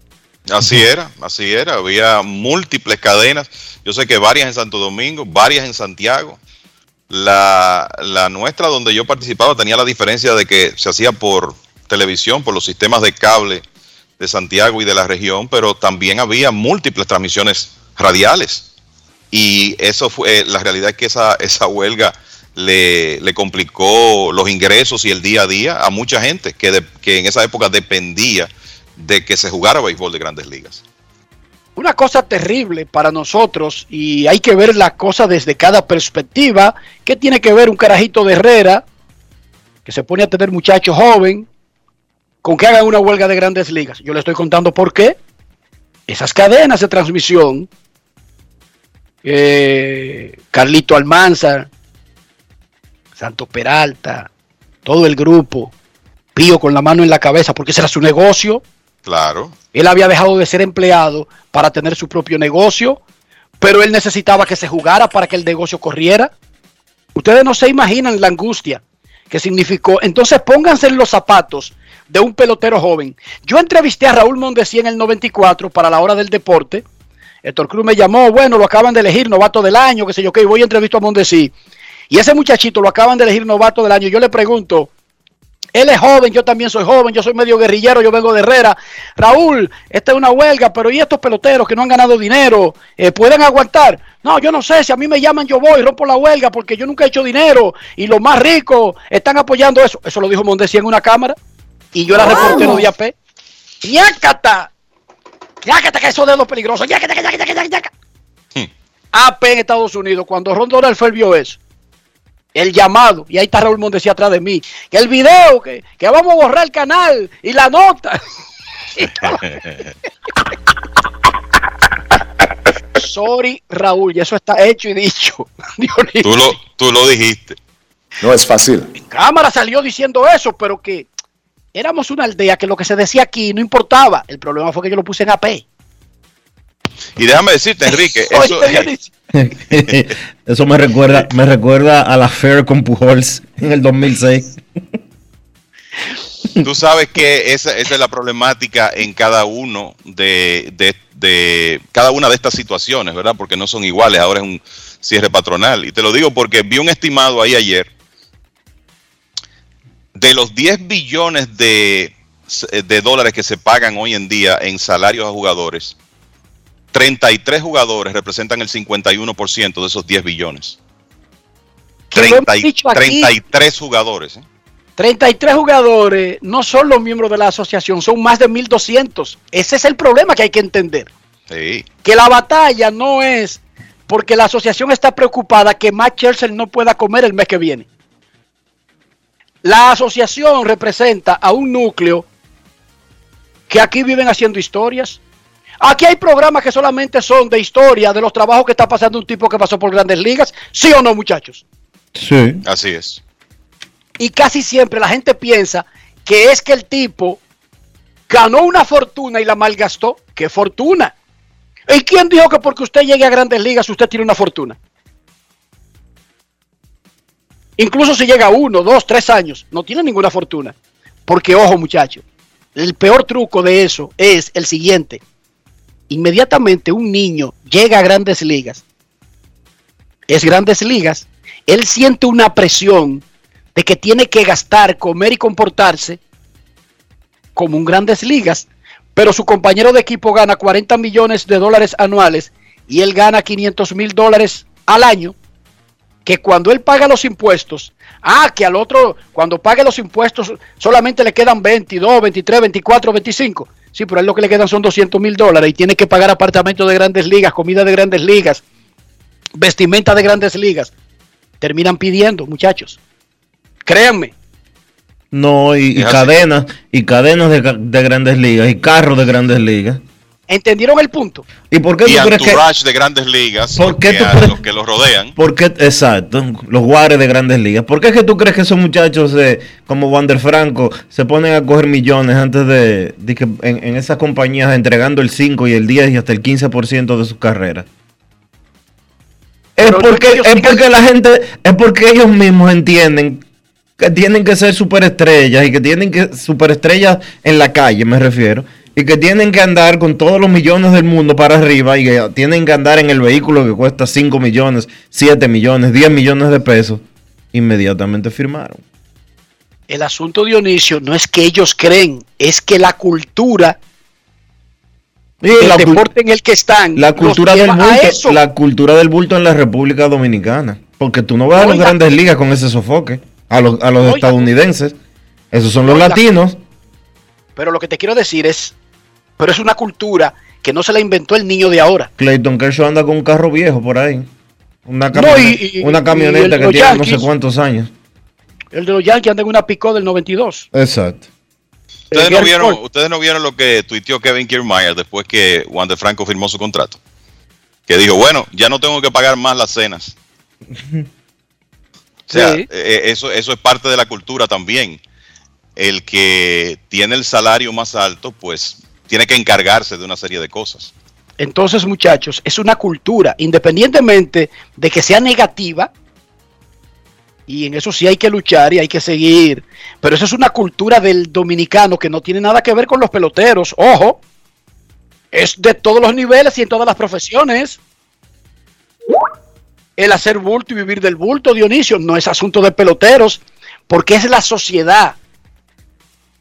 Así era, así era. Había múltiples cadenas. Yo sé que varias en Santo Domingo, varias en Santiago. La, la nuestra donde yo participaba tenía la diferencia de que se hacía por televisión, por los sistemas de cable de Santiago y de la región, pero también había múltiples transmisiones radiales. Y eso fue, la realidad es que esa, esa huelga le, le complicó los ingresos y el día a día a mucha gente que, que en esa época dependía de que se jugara béisbol de grandes ligas. Una cosa terrible para nosotros y hay que ver la cosa desde cada perspectiva. ¿Qué tiene que ver un carajito de Herrera que se pone a tener muchacho joven con que hagan una huelga de grandes ligas. Yo le estoy contando por qué. Esas cadenas de transmisión, eh, Carlito Almanzar, Santo Peralta, todo el grupo, Pío con la mano en la cabeza, porque ese era su negocio. Claro. Él había dejado de ser empleado para tener su propio negocio, pero él necesitaba que se jugara para que el negocio corriera. Ustedes no se imaginan la angustia que significó. Entonces pónganse en los zapatos de un pelotero joven. Yo entrevisté a Raúl Mondesí en el 94 para la hora del deporte. Héctor Cruz me llamó, bueno, lo acaban de elegir novato del año, qué sé yo, que voy a entrevistar a Mondesí. Y ese muchachito lo acaban de elegir novato del año. Yo le pregunto, él es joven, yo también soy joven, yo soy medio guerrillero, yo vengo de Herrera. Raúl, esta es una huelga, pero ¿y estos peloteros que no han ganado dinero? Eh, ¿Pueden aguantar? No, yo no sé, si a mí me llaman yo voy, rompo la huelga porque yo nunca he hecho dinero y los más ricos están apoyando eso. Eso lo dijo Mondesi en una cámara y yo era reportero de AP. ¡Ñácata! ¡Ñácata que esos dedos peligrosos! ¡Ñácata, ñácata, ñácata, ñácata! Hmm. AP en Estados Unidos, cuando Ron Donald vio eso el llamado, y ahí está Raúl Mondesi atrás de mí, que el video, que, que vamos a borrar el canal y la nota. Sorry, Raúl, y eso está hecho y dicho. Tú lo, tú lo dijiste. No es fácil. Cámara salió diciendo eso, pero que éramos una aldea que lo que se decía aquí no importaba. El problema fue que yo lo puse en AP. Y déjame decirte, Enrique, eso, me recuerda, me recuerda a la Fair con Pujols en el 2006. tú sabes que esa, esa es la problemática en cada uno de, de- de- cada una de estas situaciones, ¿verdad? Porque no son iguales, ahora es un cierre patronal. Y te lo digo porque vi un estimado ahí ayer de los 10 billones de, de dólares que se pagan hoy en día en salarios a jugadores, 33 jugadores representan el 51% de esos 10 billones. Que lo hemos 30 y- dicho aquí. 33 jugadores. ¿eh? 33 jugadores no son los miembros de la asociación, son más de 1200. Ese es el problema que hay que entender. Sí. Que la batalla no es porque la asociación está preocupada que Matt Churchill no pueda comer el mes que viene. La asociación representa a un núcleo que aquí viven haciendo historias. Aquí hay programas que solamente son de historia de los trabajos que está pasando un tipo que pasó por grandes ligas. ¿Sí o no, muchachos? Sí. Así es. Y casi siempre la gente piensa que es que el tipo ganó una fortuna y la malgastó. ¿Qué fortuna? ¿Y quién dijo que porque usted llegue a grandes ligas usted tiene una fortuna? Incluso si llega uno, dos, tres años, no tiene ninguna fortuna. Porque, ojo muchachos, el peor truco de eso es el siguiente. Inmediatamente un niño llega a grandes ligas, es grandes ligas, él siente una presión de que tiene que gastar, comer y comportarse como un grandes ligas, pero su compañero de equipo gana 40 millones de dólares anuales y él gana 500 mil dólares al año, que cuando él paga los impuestos, ah, que al otro, cuando pague los impuestos solamente le quedan 22, 23, 24, 25. Sí, pero a él lo que le quedan son 200 mil dólares y tiene que pagar apartamentos de grandes ligas, comida de grandes ligas, vestimenta de grandes ligas. Terminan pidiendo, muchachos. Créanme. No, y, cadenas, y cadenas de, ca- de grandes ligas, y carros de grandes ligas. ¿Entendieron el punto? ¿Y por qué Y tú crees que.? de grandes ligas, ¿Por qué porque tú a crees- los que los rodean. ¿Por qué? Exacto, los guares de grandes ligas. ¿Por qué es que tú crees que esos muchachos eh, como Wander Franco se ponen a coger millones antes de, de que en, en esas compañías entregando el 5 y el 10 y hasta el 15% de su carrera? Es Pero porque, es porque la gente, es porque ellos mismos entienden que tienen que ser superestrellas y que tienen que superestrellas en la calle, me refiero, y que tienen que andar con todos los millones del mundo para arriba y que tienen que andar en el vehículo que cuesta 5 millones, 7 millones, 10 millones de pesos, inmediatamente firmaron. El asunto Dionisio no es que ellos creen, es que la cultura Y del la, cul- deporte en el que están la cultura del bulto, la cultura del bulto en la República Dominicana, porque tú no vas a las grandes ligas con ese sofoque, a los, a los Oiga. estadounidenses, esos son los Oiga. latinos. Pero lo que te quiero decir es, pero es una cultura que no se la inventó el niño de ahora. Clayton Kershaw anda con un carro viejo por ahí. Una, No, camioneta, y- y- una camioneta de que tiene no sé cuántos años. El de los Yankees anda en una picó del 92. Exacto. ¿Ustedes Eh, no, vieron, ustedes no vieron lo que tuiteó Kevin Kiermaier después que Wander Franco firmó su contrato. Que dijo, bueno, ya no tengo que pagar más las cenas. O sea, Sí. eh, eso, eso es parte de la cultura también. El que tiene el salario más alto, pues tiene que encargarse de una serie de cosas. Entonces, muchachos, es una cultura, independientemente de que sea negativa, y en eso sí hay que luchar y hay que seguir, pero eso es una cultura del dominicano que no tiene nada que ver con los peloteros, ojo, es de todos los niveles y en todas las profesiones. El hacer bulto y vivir del bulto, Dionisio, no es asunto de peloteros, porque es la sociedad,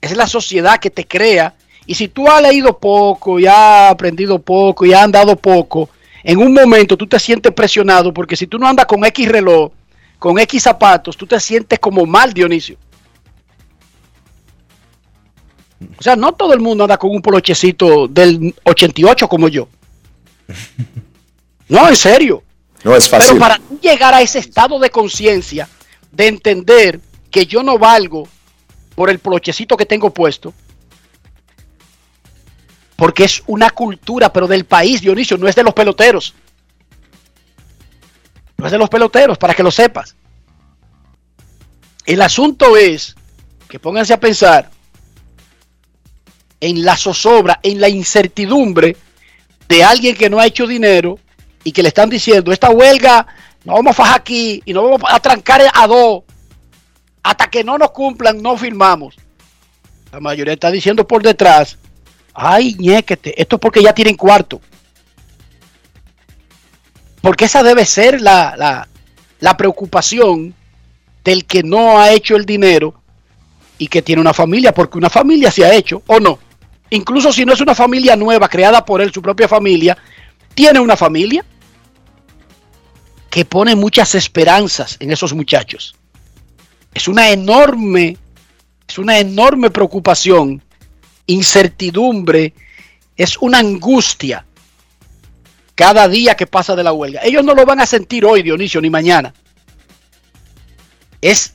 es la sociedad que te crea y si tú has leído poco y has aprendido poco y has andado poco, en un momento tú te sientes presionado porque si tú no andas con X reloj, con X zapatos, tú te sientes como mal, Dionisio. O sea, no todo el mundo anda con un polochecito del 88 como yo. No, en serio. No es fácil. Pero para llegar a ese estado de conciencia, de entender que yo no valgo por el polochecito que tengo puesto, porque es una cultura, pero del país, Dionisio, no es de los peloteros. no es de los peloteros, para que lo sepas. El asunto es que pónganse a pensar en la zozobra, en la incertidumbre de alguien que no ha hecho dinero y que le están diciendo, esta huelga no vamos a fajar aquí y no vamos a trancar a dos. Hasta que no nos cumplan, no firmamos. La mayoría está diciendo por detrás, ay, ñéquete, esto es porque ya tienen cuarto. Porque esa debe ser la, la, la preocupación del que no ha hecho el dinero y que tiene una familia, porque una familia se ha hecho, o no. Incluso si no es una familia nueva, creada por él, su propia familia, tiene una familia que pone muchas esperanzas en esos muchachos. Es una enorme, es una enorme preocupación, incertidumbre, es una angustia cada día que pasa de la huelga. Ellos no lo van a sentir hoy, Dionisio, ni mañana. Es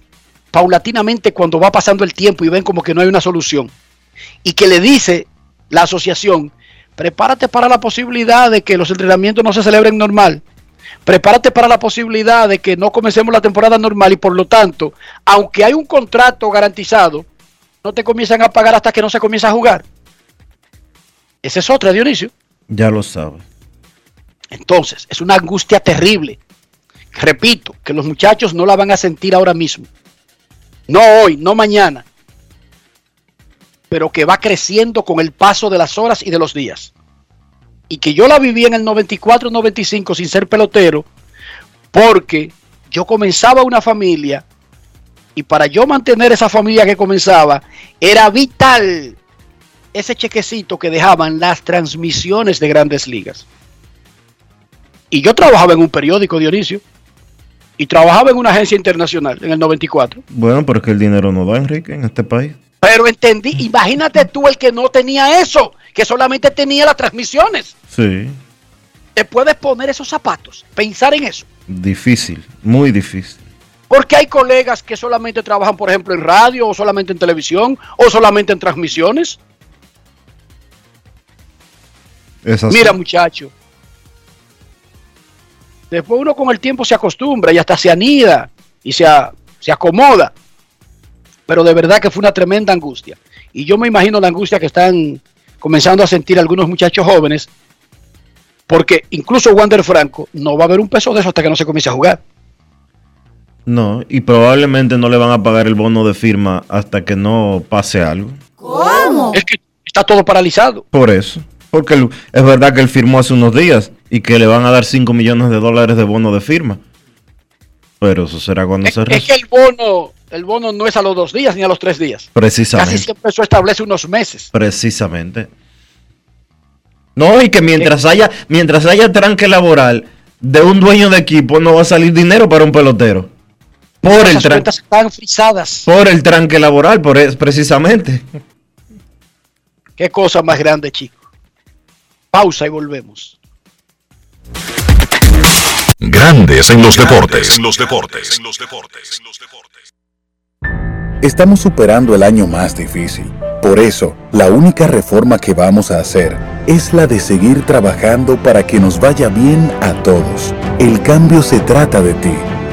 paulatinamente cuando va pasando el tiempo y ven como que no hay una solución. Y que le dice la asociación, prepárate para la posibilidad de que los entrenamientos no se celebren normal. Prepárate para la posibilidad de que no comencemos la temporada normal y por lo tanto, aunque hay un contrato garantizado, no te comienzan a pagar hasta que no se comienza a jugar. Esa es otra, Dionisio. Ya lo sabe. Entonces, es una angustia terrible. Repito, que los muchachos no la van a sentir ahora mismo. No hoy, no mañana. Pero que va creciendo con el paso de las horas y de los días. Y que yo la viví en el 94-95 sin ser pelotero, porque yo comenzaba una familia y para yo mantener esa familia que comenzaba, era vital ese chequecito que dejaban las transmisiones de grandes ligas. Y yo trabajaba en un periódico, Dionisio, y trabajaba en una agencia internacional en el 94. Bueno, porque el dinero no da, Enrique, en este país. Pero entendí, imagínate tú el que no tenía eso, que solamente tenía las transmisiones. Sí. Te puedes poner esos zapatos, pensar en eso. Difícil, muy difícil. Porque hay colegas que solamente trabajan, por ejemplo, en radio, o solamente en televisión, o solamente en transmisiones. Mira, muchacho. Después uno con el tiempo se acostumbra y hasta se anida y se, a- se acomoda. Pero de verdad que fue una tremenda angustia. Y yo me imagino la angustia que están comenzando a sentir algunos muchachos jóvenes. Porque incluso Wander Franco no va a haber un peso de eso hasta que no se comience a jugar. No, y probablemente no le van a pagar el bono de firma hasta que no pase algo. ¿Cómo? Es que está todo paralizado. Por eso. Porque él- es verdad que él firmó hace unos días y que le van a dar 5 millones de dólares de bono de firma. Pero eso será cuando se Es que el bono, el bono no es a los dos días ni a los tres días. Casi Precisamente. siempre eso establece unos meses. Precisamente. No, y que mientras haya, mientras haya tranque laboral de un dueño de equipo, no va a salir dinero para un pelotero. Por el, Esas cuentas están frisadas. por el tranque laboral, por es- precisamente. Qué cosa más grande, chico. Pausa y volvemos. Grandes en los deportes. En los deportes. Estamos superando el año más difícil. Por eso, la única reforma que vamos a hacer es la de seguir trabajando para que nos vaya bien a todos. El cambio se trata de ti.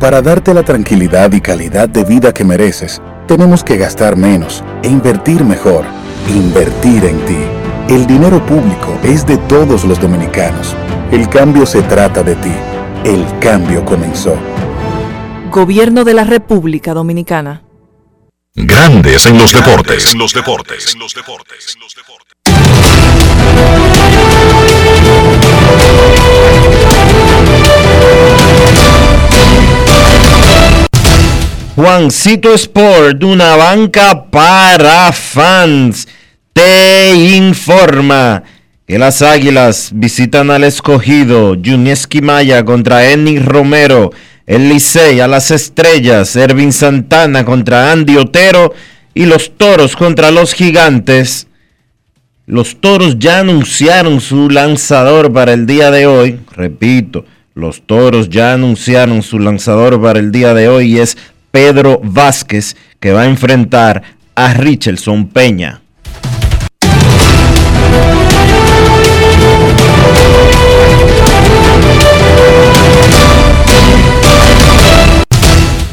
Para darte la tranquilidad y calidad de vida que mereces, tenemos que gastar menos e invertir mejor. Invertir en ti. El dinero público es de todos los dominicanos. El cambio se trata de ti. el cambio comenzó. Gobierno de la República Dominicana. Grandes en los deportes. En los deportes. En los deportes. Juancito Sport, una banca para fans, te informa que las Águilas visitan al escogido Junieski Maya contra Enny Romero, el Licey a las Estrellas, Ervin Santana contra Andy Otero y los Toros contra los Gigantes. Los Toros ya anunciaron su lanzador para el día de hoy. Repito, los Toros ya anunciaron su lanzador para el día de hoy y es Pedro Vázquez, que va a enfrentar a Richardson Peña.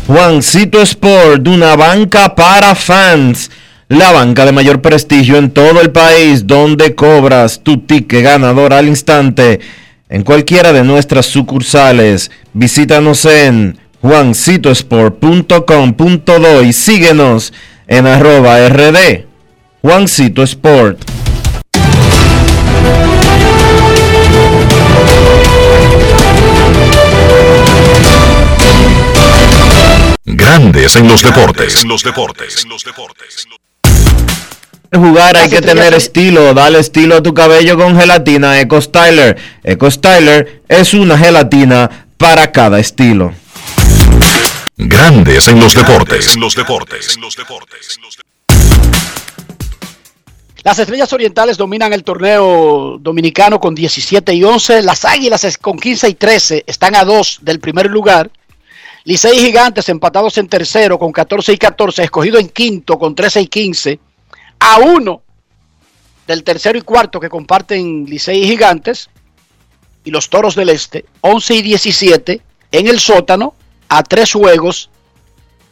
Juancito Sport, una banca para fans. La banca de mayor prestigio en todo el país, donde cobras tu ticket ganador al instante en cualquiera de nuestras sucursales. Visítanos en juancitosport.com.do y síguenos en arroba rd Juancito Sport. Grandes en los deportes. En los deportes. En los deportes. Jugar hay que tener estilo, dale estilo a tu cabello con gelatina Eco Styler. Eco Styler es una gelatina para cada estilo. Grandes en los deportes. En los deportes. En los deportes. Las Estrellas Orientales dominan el torneo dominicano con 17 y 11. Las Águilas con 15 y 13 están a 2 del primer lugar. Licey y Gigantes empatados en tercero con 14 y 14, escogido en quinto con 13 y 15, a uno del tercero y cuarto que comparten Licey y Gigantes, y los Toros del Este, 11 y 17 en el sótano, a tres juegos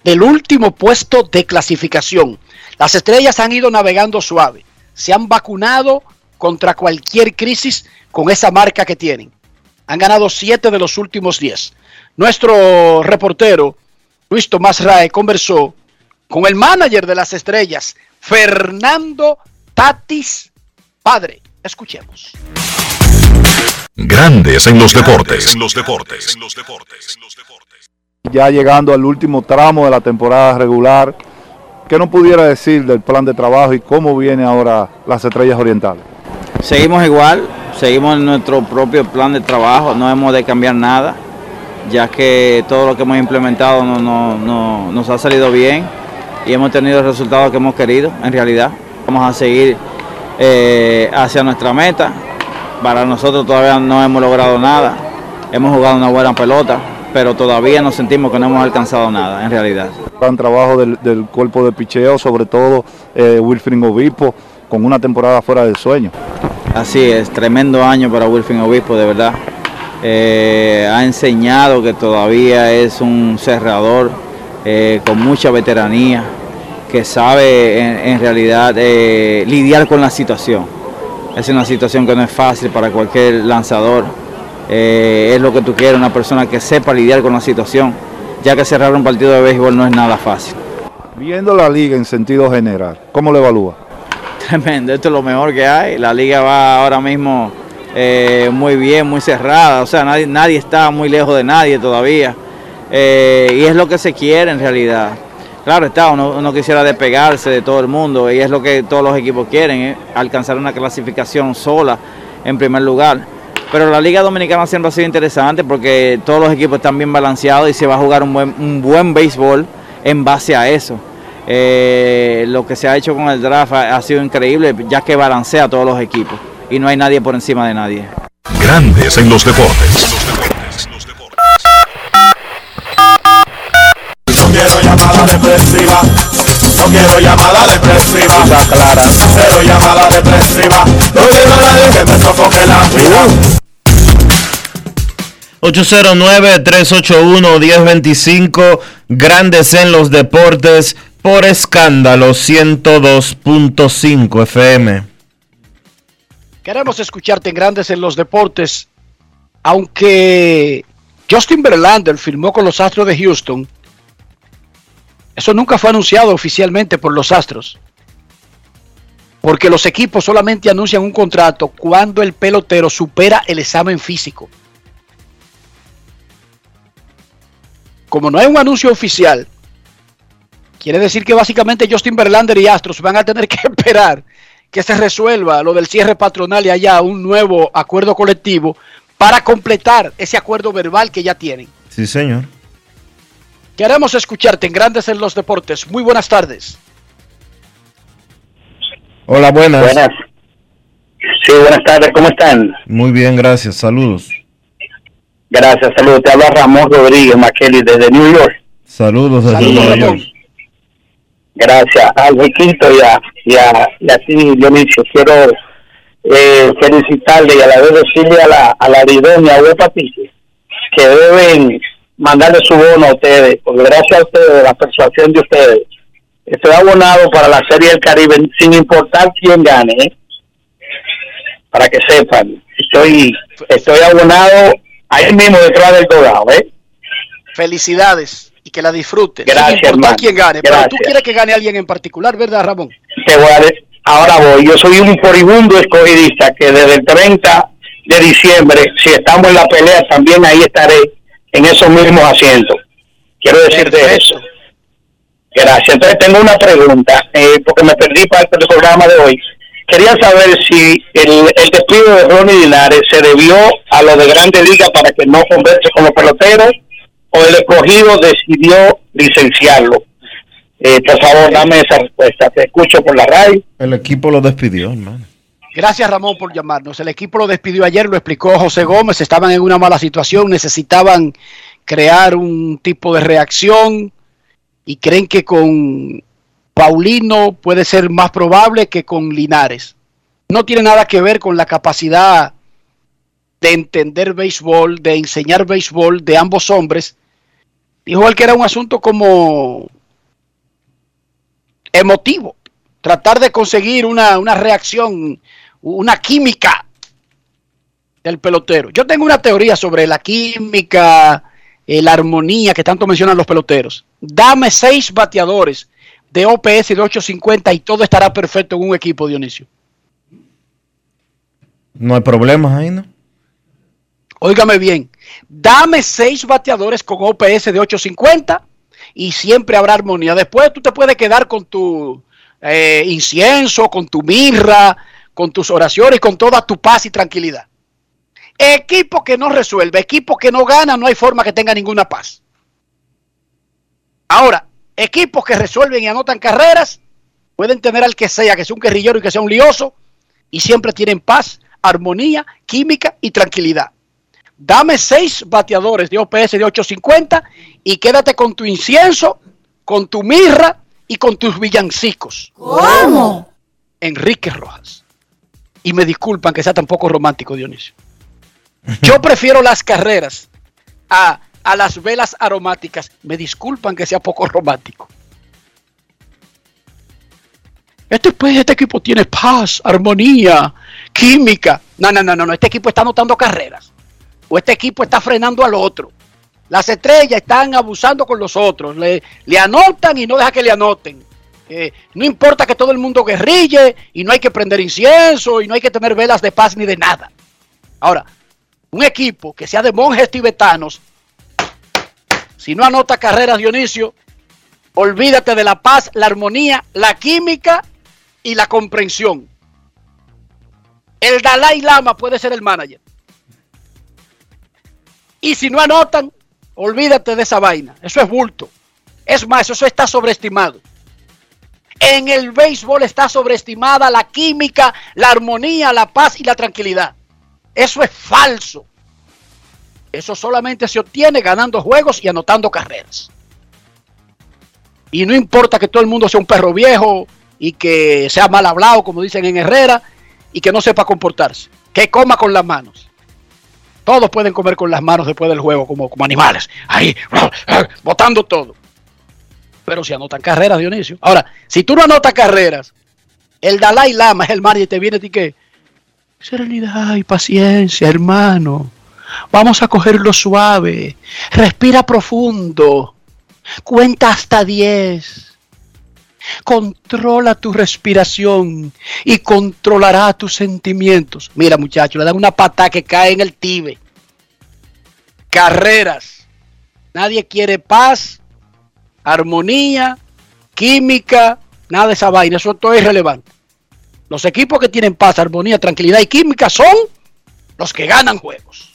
del último puesto de clasificación. Las estrellas han ido navegando suave, se han vacunado contra cualquier crisis con esa marca que tienen. Han ganado siete de los últimos diez. Nuestro reportero Luis Tomás Rae conversó con el manager de las estrellas, Fernando Tatis Padre. Escuchemos. Grandes en los deportes. En los deportes. Ya llegando al último tramo de la temporada regular, ¿qué nos pudiera decir del plan de trabajo y cómo viene ahora las estrellas orientales? Seguimos igual, seguimos en nuestro propio plan de trabajo, no hemos de cambiar nada ya que todo lo que hemos implementado no, nos ha salido bien y hemos tenido el resultado que hemos querido en realidad. Vamos a seguir eh, hacia nuestra meta. Para nosotros todavía no hemos logrado nada. Hemos jugado una buena pelota, pero todavía nos sentimos que no hemos alcanzado nada en realidad. Gran trabajo del, cuerpo de picheo, sobre todo eh, Wilfring Obispo, con una temporada fuera del sueño. Así es, tremendo año para Wilfring Obispo, de verdad. Eh, ha enseñado que todavía es un cerrador eh, con mucha veteranía, que sabe en, realidad eh, lidiar con la situación. Es una situación que no es fácil para cualquier lanzador. Es lo que tú quieres, una persona que sepa lidiar con la situación, ya que cerrar un partido de béisbol no es nada fácil. Viendo la liga en sentido general, ¿cómo le evalúa? Tremendo, esto es lo mejor que hay. La liga va ahora mismo eh, muy bien, muy cerrada, o sea, nadie, nadie está muy lejos de nadie todavía. Eh, y es lo que se quiere en realidad. Claro está, uno, quisiera despegarse de todo el mundo y es lo que todos los equipos quieren, ¿eh? alcanzar una clasificación sola en primer lugar. Pero la Liga Dominicana siempre ha sido interesante porque todos los equipos están bien balanceados y se va a jugar un buen, un buen béisbol en base a eso. lo que se ha hecho con el draft ha sido increíble ya que balancea a todos los equipos y no hay nadie por encima de nadie. Grandes en los deportes. No quiero llamada depresiva. No quiero llamada depresiva. Está clara. Cero llamada depresiva. No quiero a nadie que me sofoque la vida. 809-381-1025, Grandes en los Deportes, por escándalo 102.5 FM. Queremos escucharte en Grandes en los Deportes, aunque Justin Verlander firmó con los Astros de Houston. Eso nunca fue anunciado oficialmente por los Astros. Porque los equipos solamente anuncian un contrato cuando el pelotero supera el examen físico. Como no hay un anuncio oficial, quiere decir que básicamente Justin Verlander y Astros van a tener que esperar que se resuelva lo del cierre patronal y haya un nuevo acuerdo colectivo para completar ese acuerdo verbal que ya tienen. Sí, señor. Queremos escucharte en Grandes en los Deportes. Muy buenas tardes. Hola, buenas. Buenas. Sí, buenas tardes. ¿Cómo están? Muy bien, gracias. Saludos. Gracias, saludos. Te habla Ramón Rodríguez Maqueli desde New York. Saludos Nueva Ramón. York. Gracias al Riquito y a, y a, y a ti, Dionisio. Quiero eh, felicitarle y a la vez decirle a la, a la Didonia Huepa Pique que deben mandarle su bono a ustedes, porque gracias a ustedes, la persuasión de ustedes, estoy abonado para la Serie del Caribe sin importar quién gane, ¿eh? para que sepan. Estoy, estoy abonado ahí mismo detrás del dogado, ¿eh? Felicidades y que la disfrutes. Gracias, importar hermano. quién gane. Pero tú quieres que gane alguien en particular, ¿verdad, Ramón? te voy a de- ahora voy. Yo soy un furibundo escogidista que desde el 30 de diciembre, si estamos en la pelea, también ahí estaré en esos mismos asientos. Quiero decirte eso. Gracias. Entonces tengo una pregunta, eh, porque me perdí parte del programa de hoy. Quería saber si el, el despido de Ronnie Linares se debió a lo de Grande Liga para que no converse con los peloteros o el escogido decidió licenciarlo. Eh, por favor, dame esa respuesta. Te escucho por la radio. El equipo lo despidió, hermano. Gracias, Ramón, por llamarnos. El equipo lo despidió ayer, lo explicó José Gómez. Estaban en una mala situación, necesitaban crear un tipo de reacción y creen que con Paulino puede ser más probable que con Linares. No tiene nada que ver con la capacidad de entender béisbol, de enseñar béisbol de ambos hombres. Dijo él que era un asunto como emotivo, tratar de conseguir una, una reacción, una química del pelotero. Yo tengo una teoría sobre la química, eh, la armonía que tanto mencionan los peloteros. Dame seis bateadores de OPS de 850 y todo estará perfecto en un equipo, Dionisio. No hay problemas ahí, ¿no? Óigame bien, dame seis bateadores con OPS de 850 y siempre habrá armonía. Después tú te puedes quedar con tu eh, incienso, con tu mirra, con tus oraciones, con toda tu paz y tranquilidad. Equipo que no resuelve, equipo que no gana, no hay forma que tenga ninguna paz. Ahora, equipos que resuelven y anotan carreras, pueden tener al que sea, que sea un guerrillero y que sea un lioso, y siempre tienen paz, armonía, química y tranquilidad. Dame seis bateadores de OPS de 850 y quédate con tu incienso, con tu mirra y con tus villancicos. ¿Cómo? Enrique Rojas. Y me disculpan que sea tan poco romántico, Dionisio. Yo prefiero las carreras a, a las velas aromáticas. Me disculpan que sea poco romántico. Este, pues, este equipo tiene paz, armonía, química. No, no, no, no, no. Este equipo está anotando carreras. O este equipo está frenando al otro. Las estrellas están abusando con los otros. Le, le anotan y no deja que le anoten. Eh, no importa que todo el mundo guerrille y no hay que prender incienso y no hay que tener velas de paz ni de nada. Ahora, un equipo que sea de monjes tibetanos, si no anota carreras, Dionisio, olvídate de la paz, la armonía, la química y la comprensión. El Dalai Lama puede ser el manager. Y si no anotan, olvídate de esa vaina. Eso es bulto. Es más, eso está sobreestimado. En el béisbol está sobreestimada la química, la armonía, la paz y la tranquilidad. Eso es falso. Eso solamente se obtiene ganando juegos y anotando carreras. Y no importa que todo el mundo sea un perro viejo y que sea mal hablado, como dicen en Herrera, y que no sepa comportarse. Que coma con las manos. Todos pueden comer con las manos después del juego, como, como animales. Ahí, botando todo. Pero si anotan carreras, Dionisio. Ahora, si tú no anotas carreras, el Dalai Lama es el mar y te viene a ti que. Serenidad y paciencia, hermano. Vamos a cogerlo suave. Respira profundo. Cuenta hasta 10. Controla tu respiración y controlará tus sentimientos. Mira, muchachos, le dan una pata que cae en el tibe. Carreras. Nadie quiere paz, armonía, química, nada de esa vaina. Eso todo es irrelevante. Los equipos que tienen paz, armonía, tranquilidad y química son los que ganan juegos.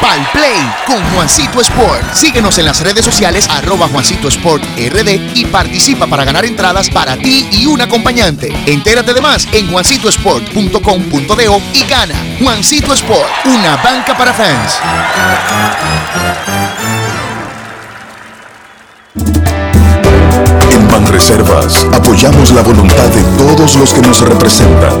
Pal Play con Juancito Sport. Síguenos en las redes sociales arroba Juancito Sport RD y participa para ganar entradas para ti y un acompañante. Entérate de más en juancitosport.com.de y gana. Juancito Sport, una banca para fans. En Banreservas apoyamos la voluntad de todos los que nos representan,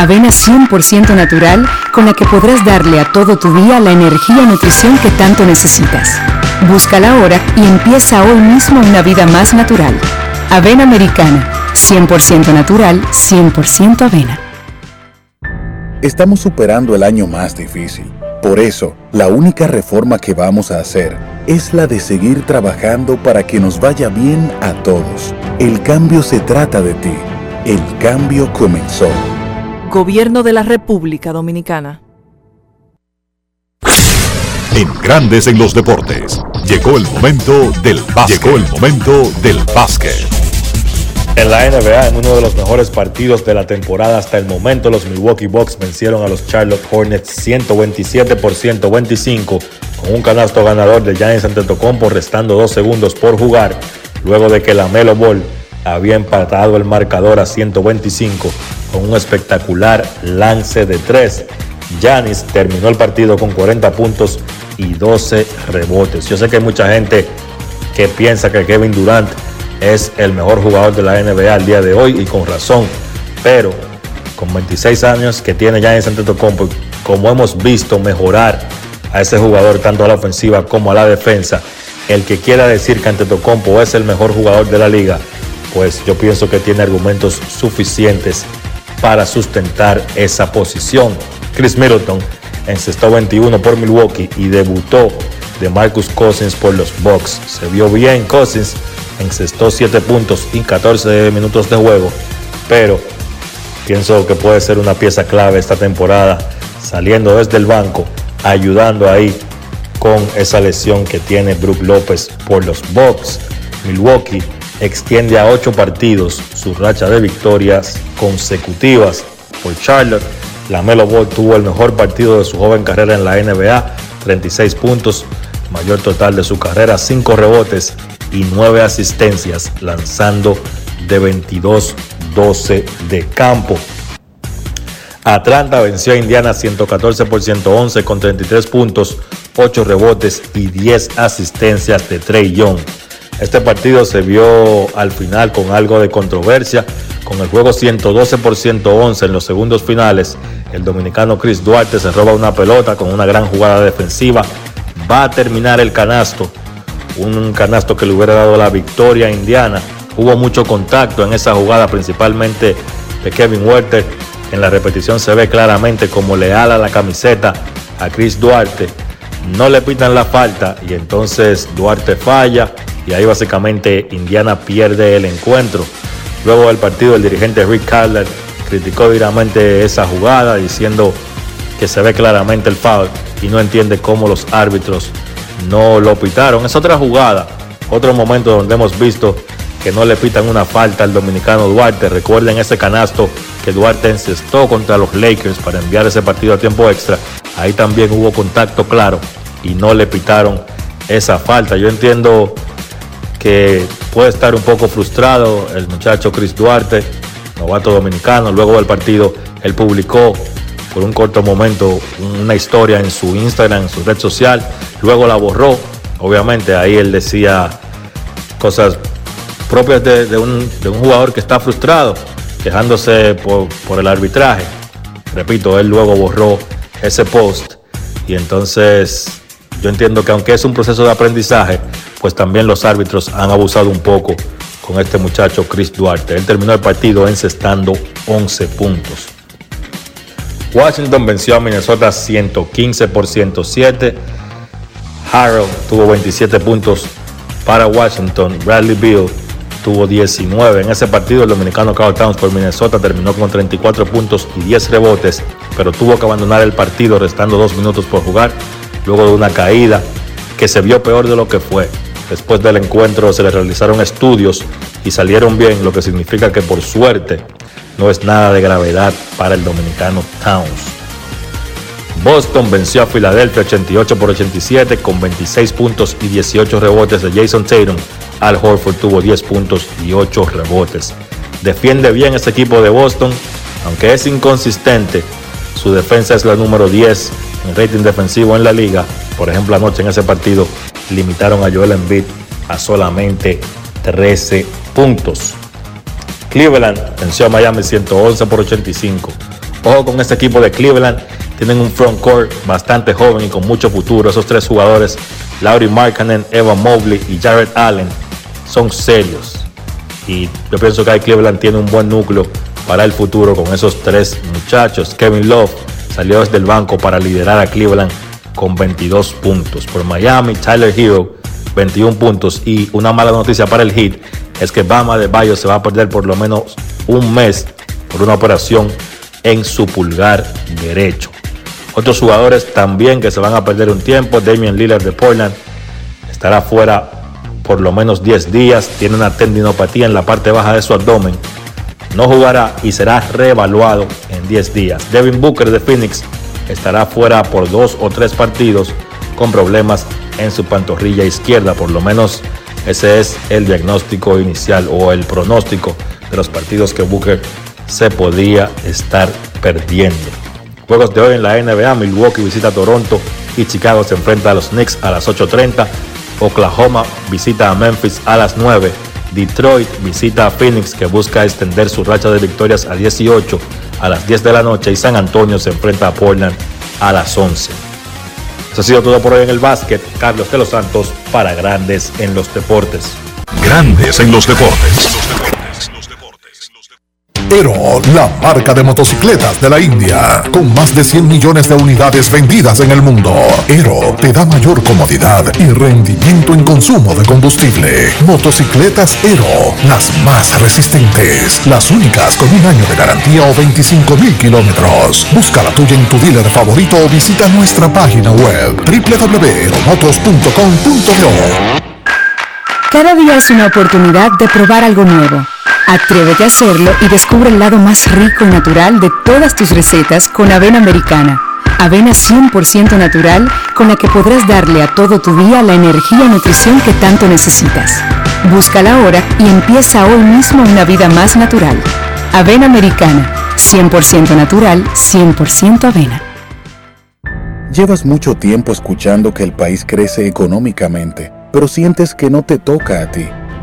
Avena 100% natural con la que podrás darle a todo tu día la energía y nutrición que tanto necesitas. Búscala ahora y empieza hoy mismo una vida más natural. Avena americana, 100% natural, 100% avena. Estamos superando el año más difícil. Por eso, la única reforma que vamos a hacer es la de seguir trabajando para que nos vaya bien a todos. El cambio se trata de ti. El cambio comenzó. Gobierno de la República Dominicana. En Grandes en los deportes. Llegó el momento del básquet. Llegó el momento del básquet. En la NBA, en uno de los mejores partidos de la temporada hasta el momento, los Milwaukee Bucks vencieron a los Charlotte Hornets 127 por 125 con un canasto ganador de Giannis Antetokounmpo restando dos segundos por jugar, luego de que la Melo Ball había empatado el marcador a 125 con un espectacular lance de tres. Giannis terminó el partido con 40 puntos y 12 rebotes. Yo sé que hay mucha gente que piensa que Kevin Durant es el mejor jugador de la NBA al día de hoy y con razón, pero con 26 años que tiene Giannis Antetokounmpo, como hemos visto mejorar a ese jugador tanto a la ofensiva como a la defensa, el que quiera decir que Antetokounmpo es el mejor jugador de la liga, pues yo pienso que tiene argumentos suficientes para sustentar esa posición. Chris Middleton encestó 21 por Milwaukee y debutó de Marcus Cousins por los Bucks. Se vio bien Cousins, encestó 7 puntos y 14 minutos de juego, pero pienso que puede ser una pieza clave esta temporada, saliendo desde el banco, ayudando ahí con esa lesión que tiene Brook López por los Bucks. Milwaukee extiende a 8 partidos su racha de victorias consecutivas por Charlotte. La Melo Ball tuvo el mejor partido de su joven carrera en la NBA, 36 puntos, mayor total de su carrera, 5 rebotes y 9 asistencias, lanzando de 22-12 de campo. Atlanta venció a Indiana 114 por 111 con 33 puntos, 8 rebotes y 10 asistencias de Trey Young. Este partido se vio al final con algo de controversia, con el juego 112 por 111 en los segundos finales. El dominicano Chris Duarte se roba una pelota con una gran jugada defensiva. Va a terminar el canasto, un canasto que le hubiera dado la victoria a Indiana. Hubo mucho contacto en esa jugada, principalmente de Kevin Werther. En la repetición se ve claramente como le ala la camiseta a Chris Duarte. No le pitan la falta y entonces Duarte falla y ahí básicamente Indiana pierde el encuentro. Luego del partido el dirigente Rick Carler criticó duramente esa jugada diciendo que se ve claramente el foul y no entiende cómo los árbitros no lo pitaron. Es otra jugada, otro momento donde hemos visto que no le pitan una falta al dominicano Duarte. Recuerden ese canasto que Duarte encestó contra los Lakers para enviar ese partido a tiempo extra. Ahí también hubo contacto claro y no le pitaron esa falta. Yo entiendo que puede estar un poco frustrado el muchacho Chris Duarte, novato dominicano. Luego del partido, él publicó por un corto momento una historia en su Instagram, en su red social. Luego la borró. Obviamente ahí él decía cosas propias de, un, jugador que está frustrado, quejándose por, por el arbitraje. Repito, él luego borró ese post y entonces yo entiendo que aunque es un proceso de aprendizaje, pues también los árbitros han abusado un poco con este muchacho Chris Duarte. Él terminó el partido encestando 11 puntos. Washington venció a Minnesota 115 por 107. Harold tuvo 27 puntos para Washington. Bradley Bill tuvo 19. En ese partido, el dominicano Carl Towns por Minnesota terminó con 34 puntos y 10 rebotes, pero tuvo que abandonar el partido restando dos minutos por jugar, luego de una caída que se vio peor de lo que fue. Después del encuentro se le realizaron estudios y salieron bien, lo que significa que por suerte no es nada de gravedad para el dominicano Towns. Boston venció a Filadelfia 88 por 87 con 26 puntos y 18 rebotes de Jason Tatum. Al Horford tuvo 10 puntos y 8 rebotes. Defiende bien este equipo de Boston, aunque es inconsistente. Su defensa es la número 10 en rating defensivo en la liga. Por ejemplo, anoche en ese partido limitaron a Joel Embiid a solamente 13 puntos. Cleveland venció a Miami 111 por 85. Ojo con este equipo de Cleveland tienen un front court bastante joven y con mucho futuro. Esos tres jugadores, Laurie Markkanen, Evan Mobley y Jared Allen, son serios. Y yo pienso que Cleveland tiene un buen núcleo para el futuro con esos tres muchachos. Kevin Love salió desde el banco para liderar a Cleveland con 22 puntos. Por Miami, Tyler Hero, 21 puntos. Y una mala noticia para el Heat es que Bama de Bayo se va a perder por lo menos un mes por una operación en su pulgar derecho. Otros jugadores también que se van a perder un tiempo. Damian Lillard de Portland estará fuera por lo menos 10 días. Tiene una tendinopatía en la parte baja de su abdomen. No jugará y será reevaluado en 10 días. Devin Booker de Phoenix estará fuera por dos o tres partidos con problemas en su pantorrilla izquierda. Por lo menos ese es el diagnóstico inicial o el pronóstico de los partidos que Booker se podía estar perdiendo. Juegos de hoy en la NBA, Milwaukee visita a Toronto y Chicago se enfrenta a los Knicks a las 8.30. Oklahoma visita a Memphis a las 9. Detroit visita a Phoenix que busca extender su racha de victorias a 18 a las 10 de la noche y San Antonio se enfrenta a Portland a las 11. Eso ha sido todo por hoy en el básquet. Carlos de los Santos para Grandes en los Deportes. Grandes en los Deportes. Ero, la marca de motocicletas de la India, con más de 100 millones de unidades vendidas en el mundo. Ero te da mayor comodidad y rendimiento en consumo de combustible. Motocicletas Ero, las más resistentes, las únicas con un año de garantía o 25 mil kilómetros. Busca la tuya en tu dealer favorito o visita nuestra página web www.motos.com.do. Cada día es una oportunidad de probar algo nuevo. Atrévete a hacerlo y descubre el lado más rico y natural de todas tus recetas con avena americana. Avena 100% natural con la que podrás darle a todo tu día la energía y nutrición que tanto necesitas. Búscala ahora y empieza hoy mismo una vida más natural. Avena americana, 100% natural, 100% avena. Llevas mucho tiempo escuchando que el país crece económicamente pero sientes que no te toca a ti.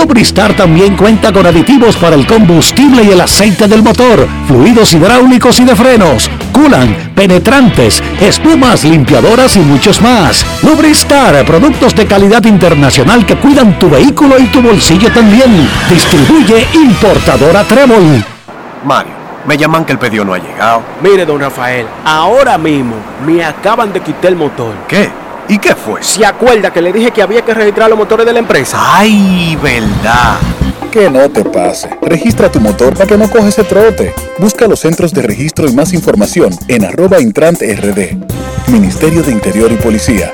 Lubristar también cuenta con aditivos para el combustible y el aceite del motor, fluidos hidráulicos y de frenos, culan, penetrantes, espumas, limpiadoras y muchos más. Lubristar, productos de calidad internacional que cuidan tu vehículo y tu bolsillo también. Distribuye importadora Trébol. Mario, me llaman que el pedido no ha llegado. Mire, don Rafael, ahora mismo me acaban de quitar el motor. ¿Qué? ¿Y qué fue? ¿Se acuerda que le dije que había que registrar los motores de la empresa? ¡Ay, verdad! Que no te pase. Registra tu motor para que no coges ese trote. Busca los centros de registro y más información en arroba intrant rd. Ministerio de Interior y Policía.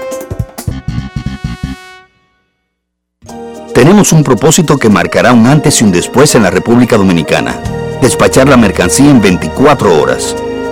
Tenemos un propósito que marcará un antes y un después en la República Dominicana. Despachar la mercancía en 24 horas.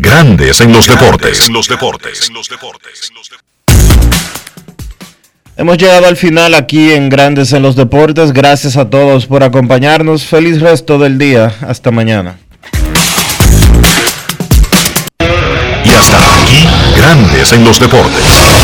Grandes en los deportes. los deportes. Hemos llegado al final aquí en Grandes en los Deportes. Gracias a todos por acompañarnos. Feliz resto del día. Hasta mañana. Y hasta aquí, Grandes en los deportes.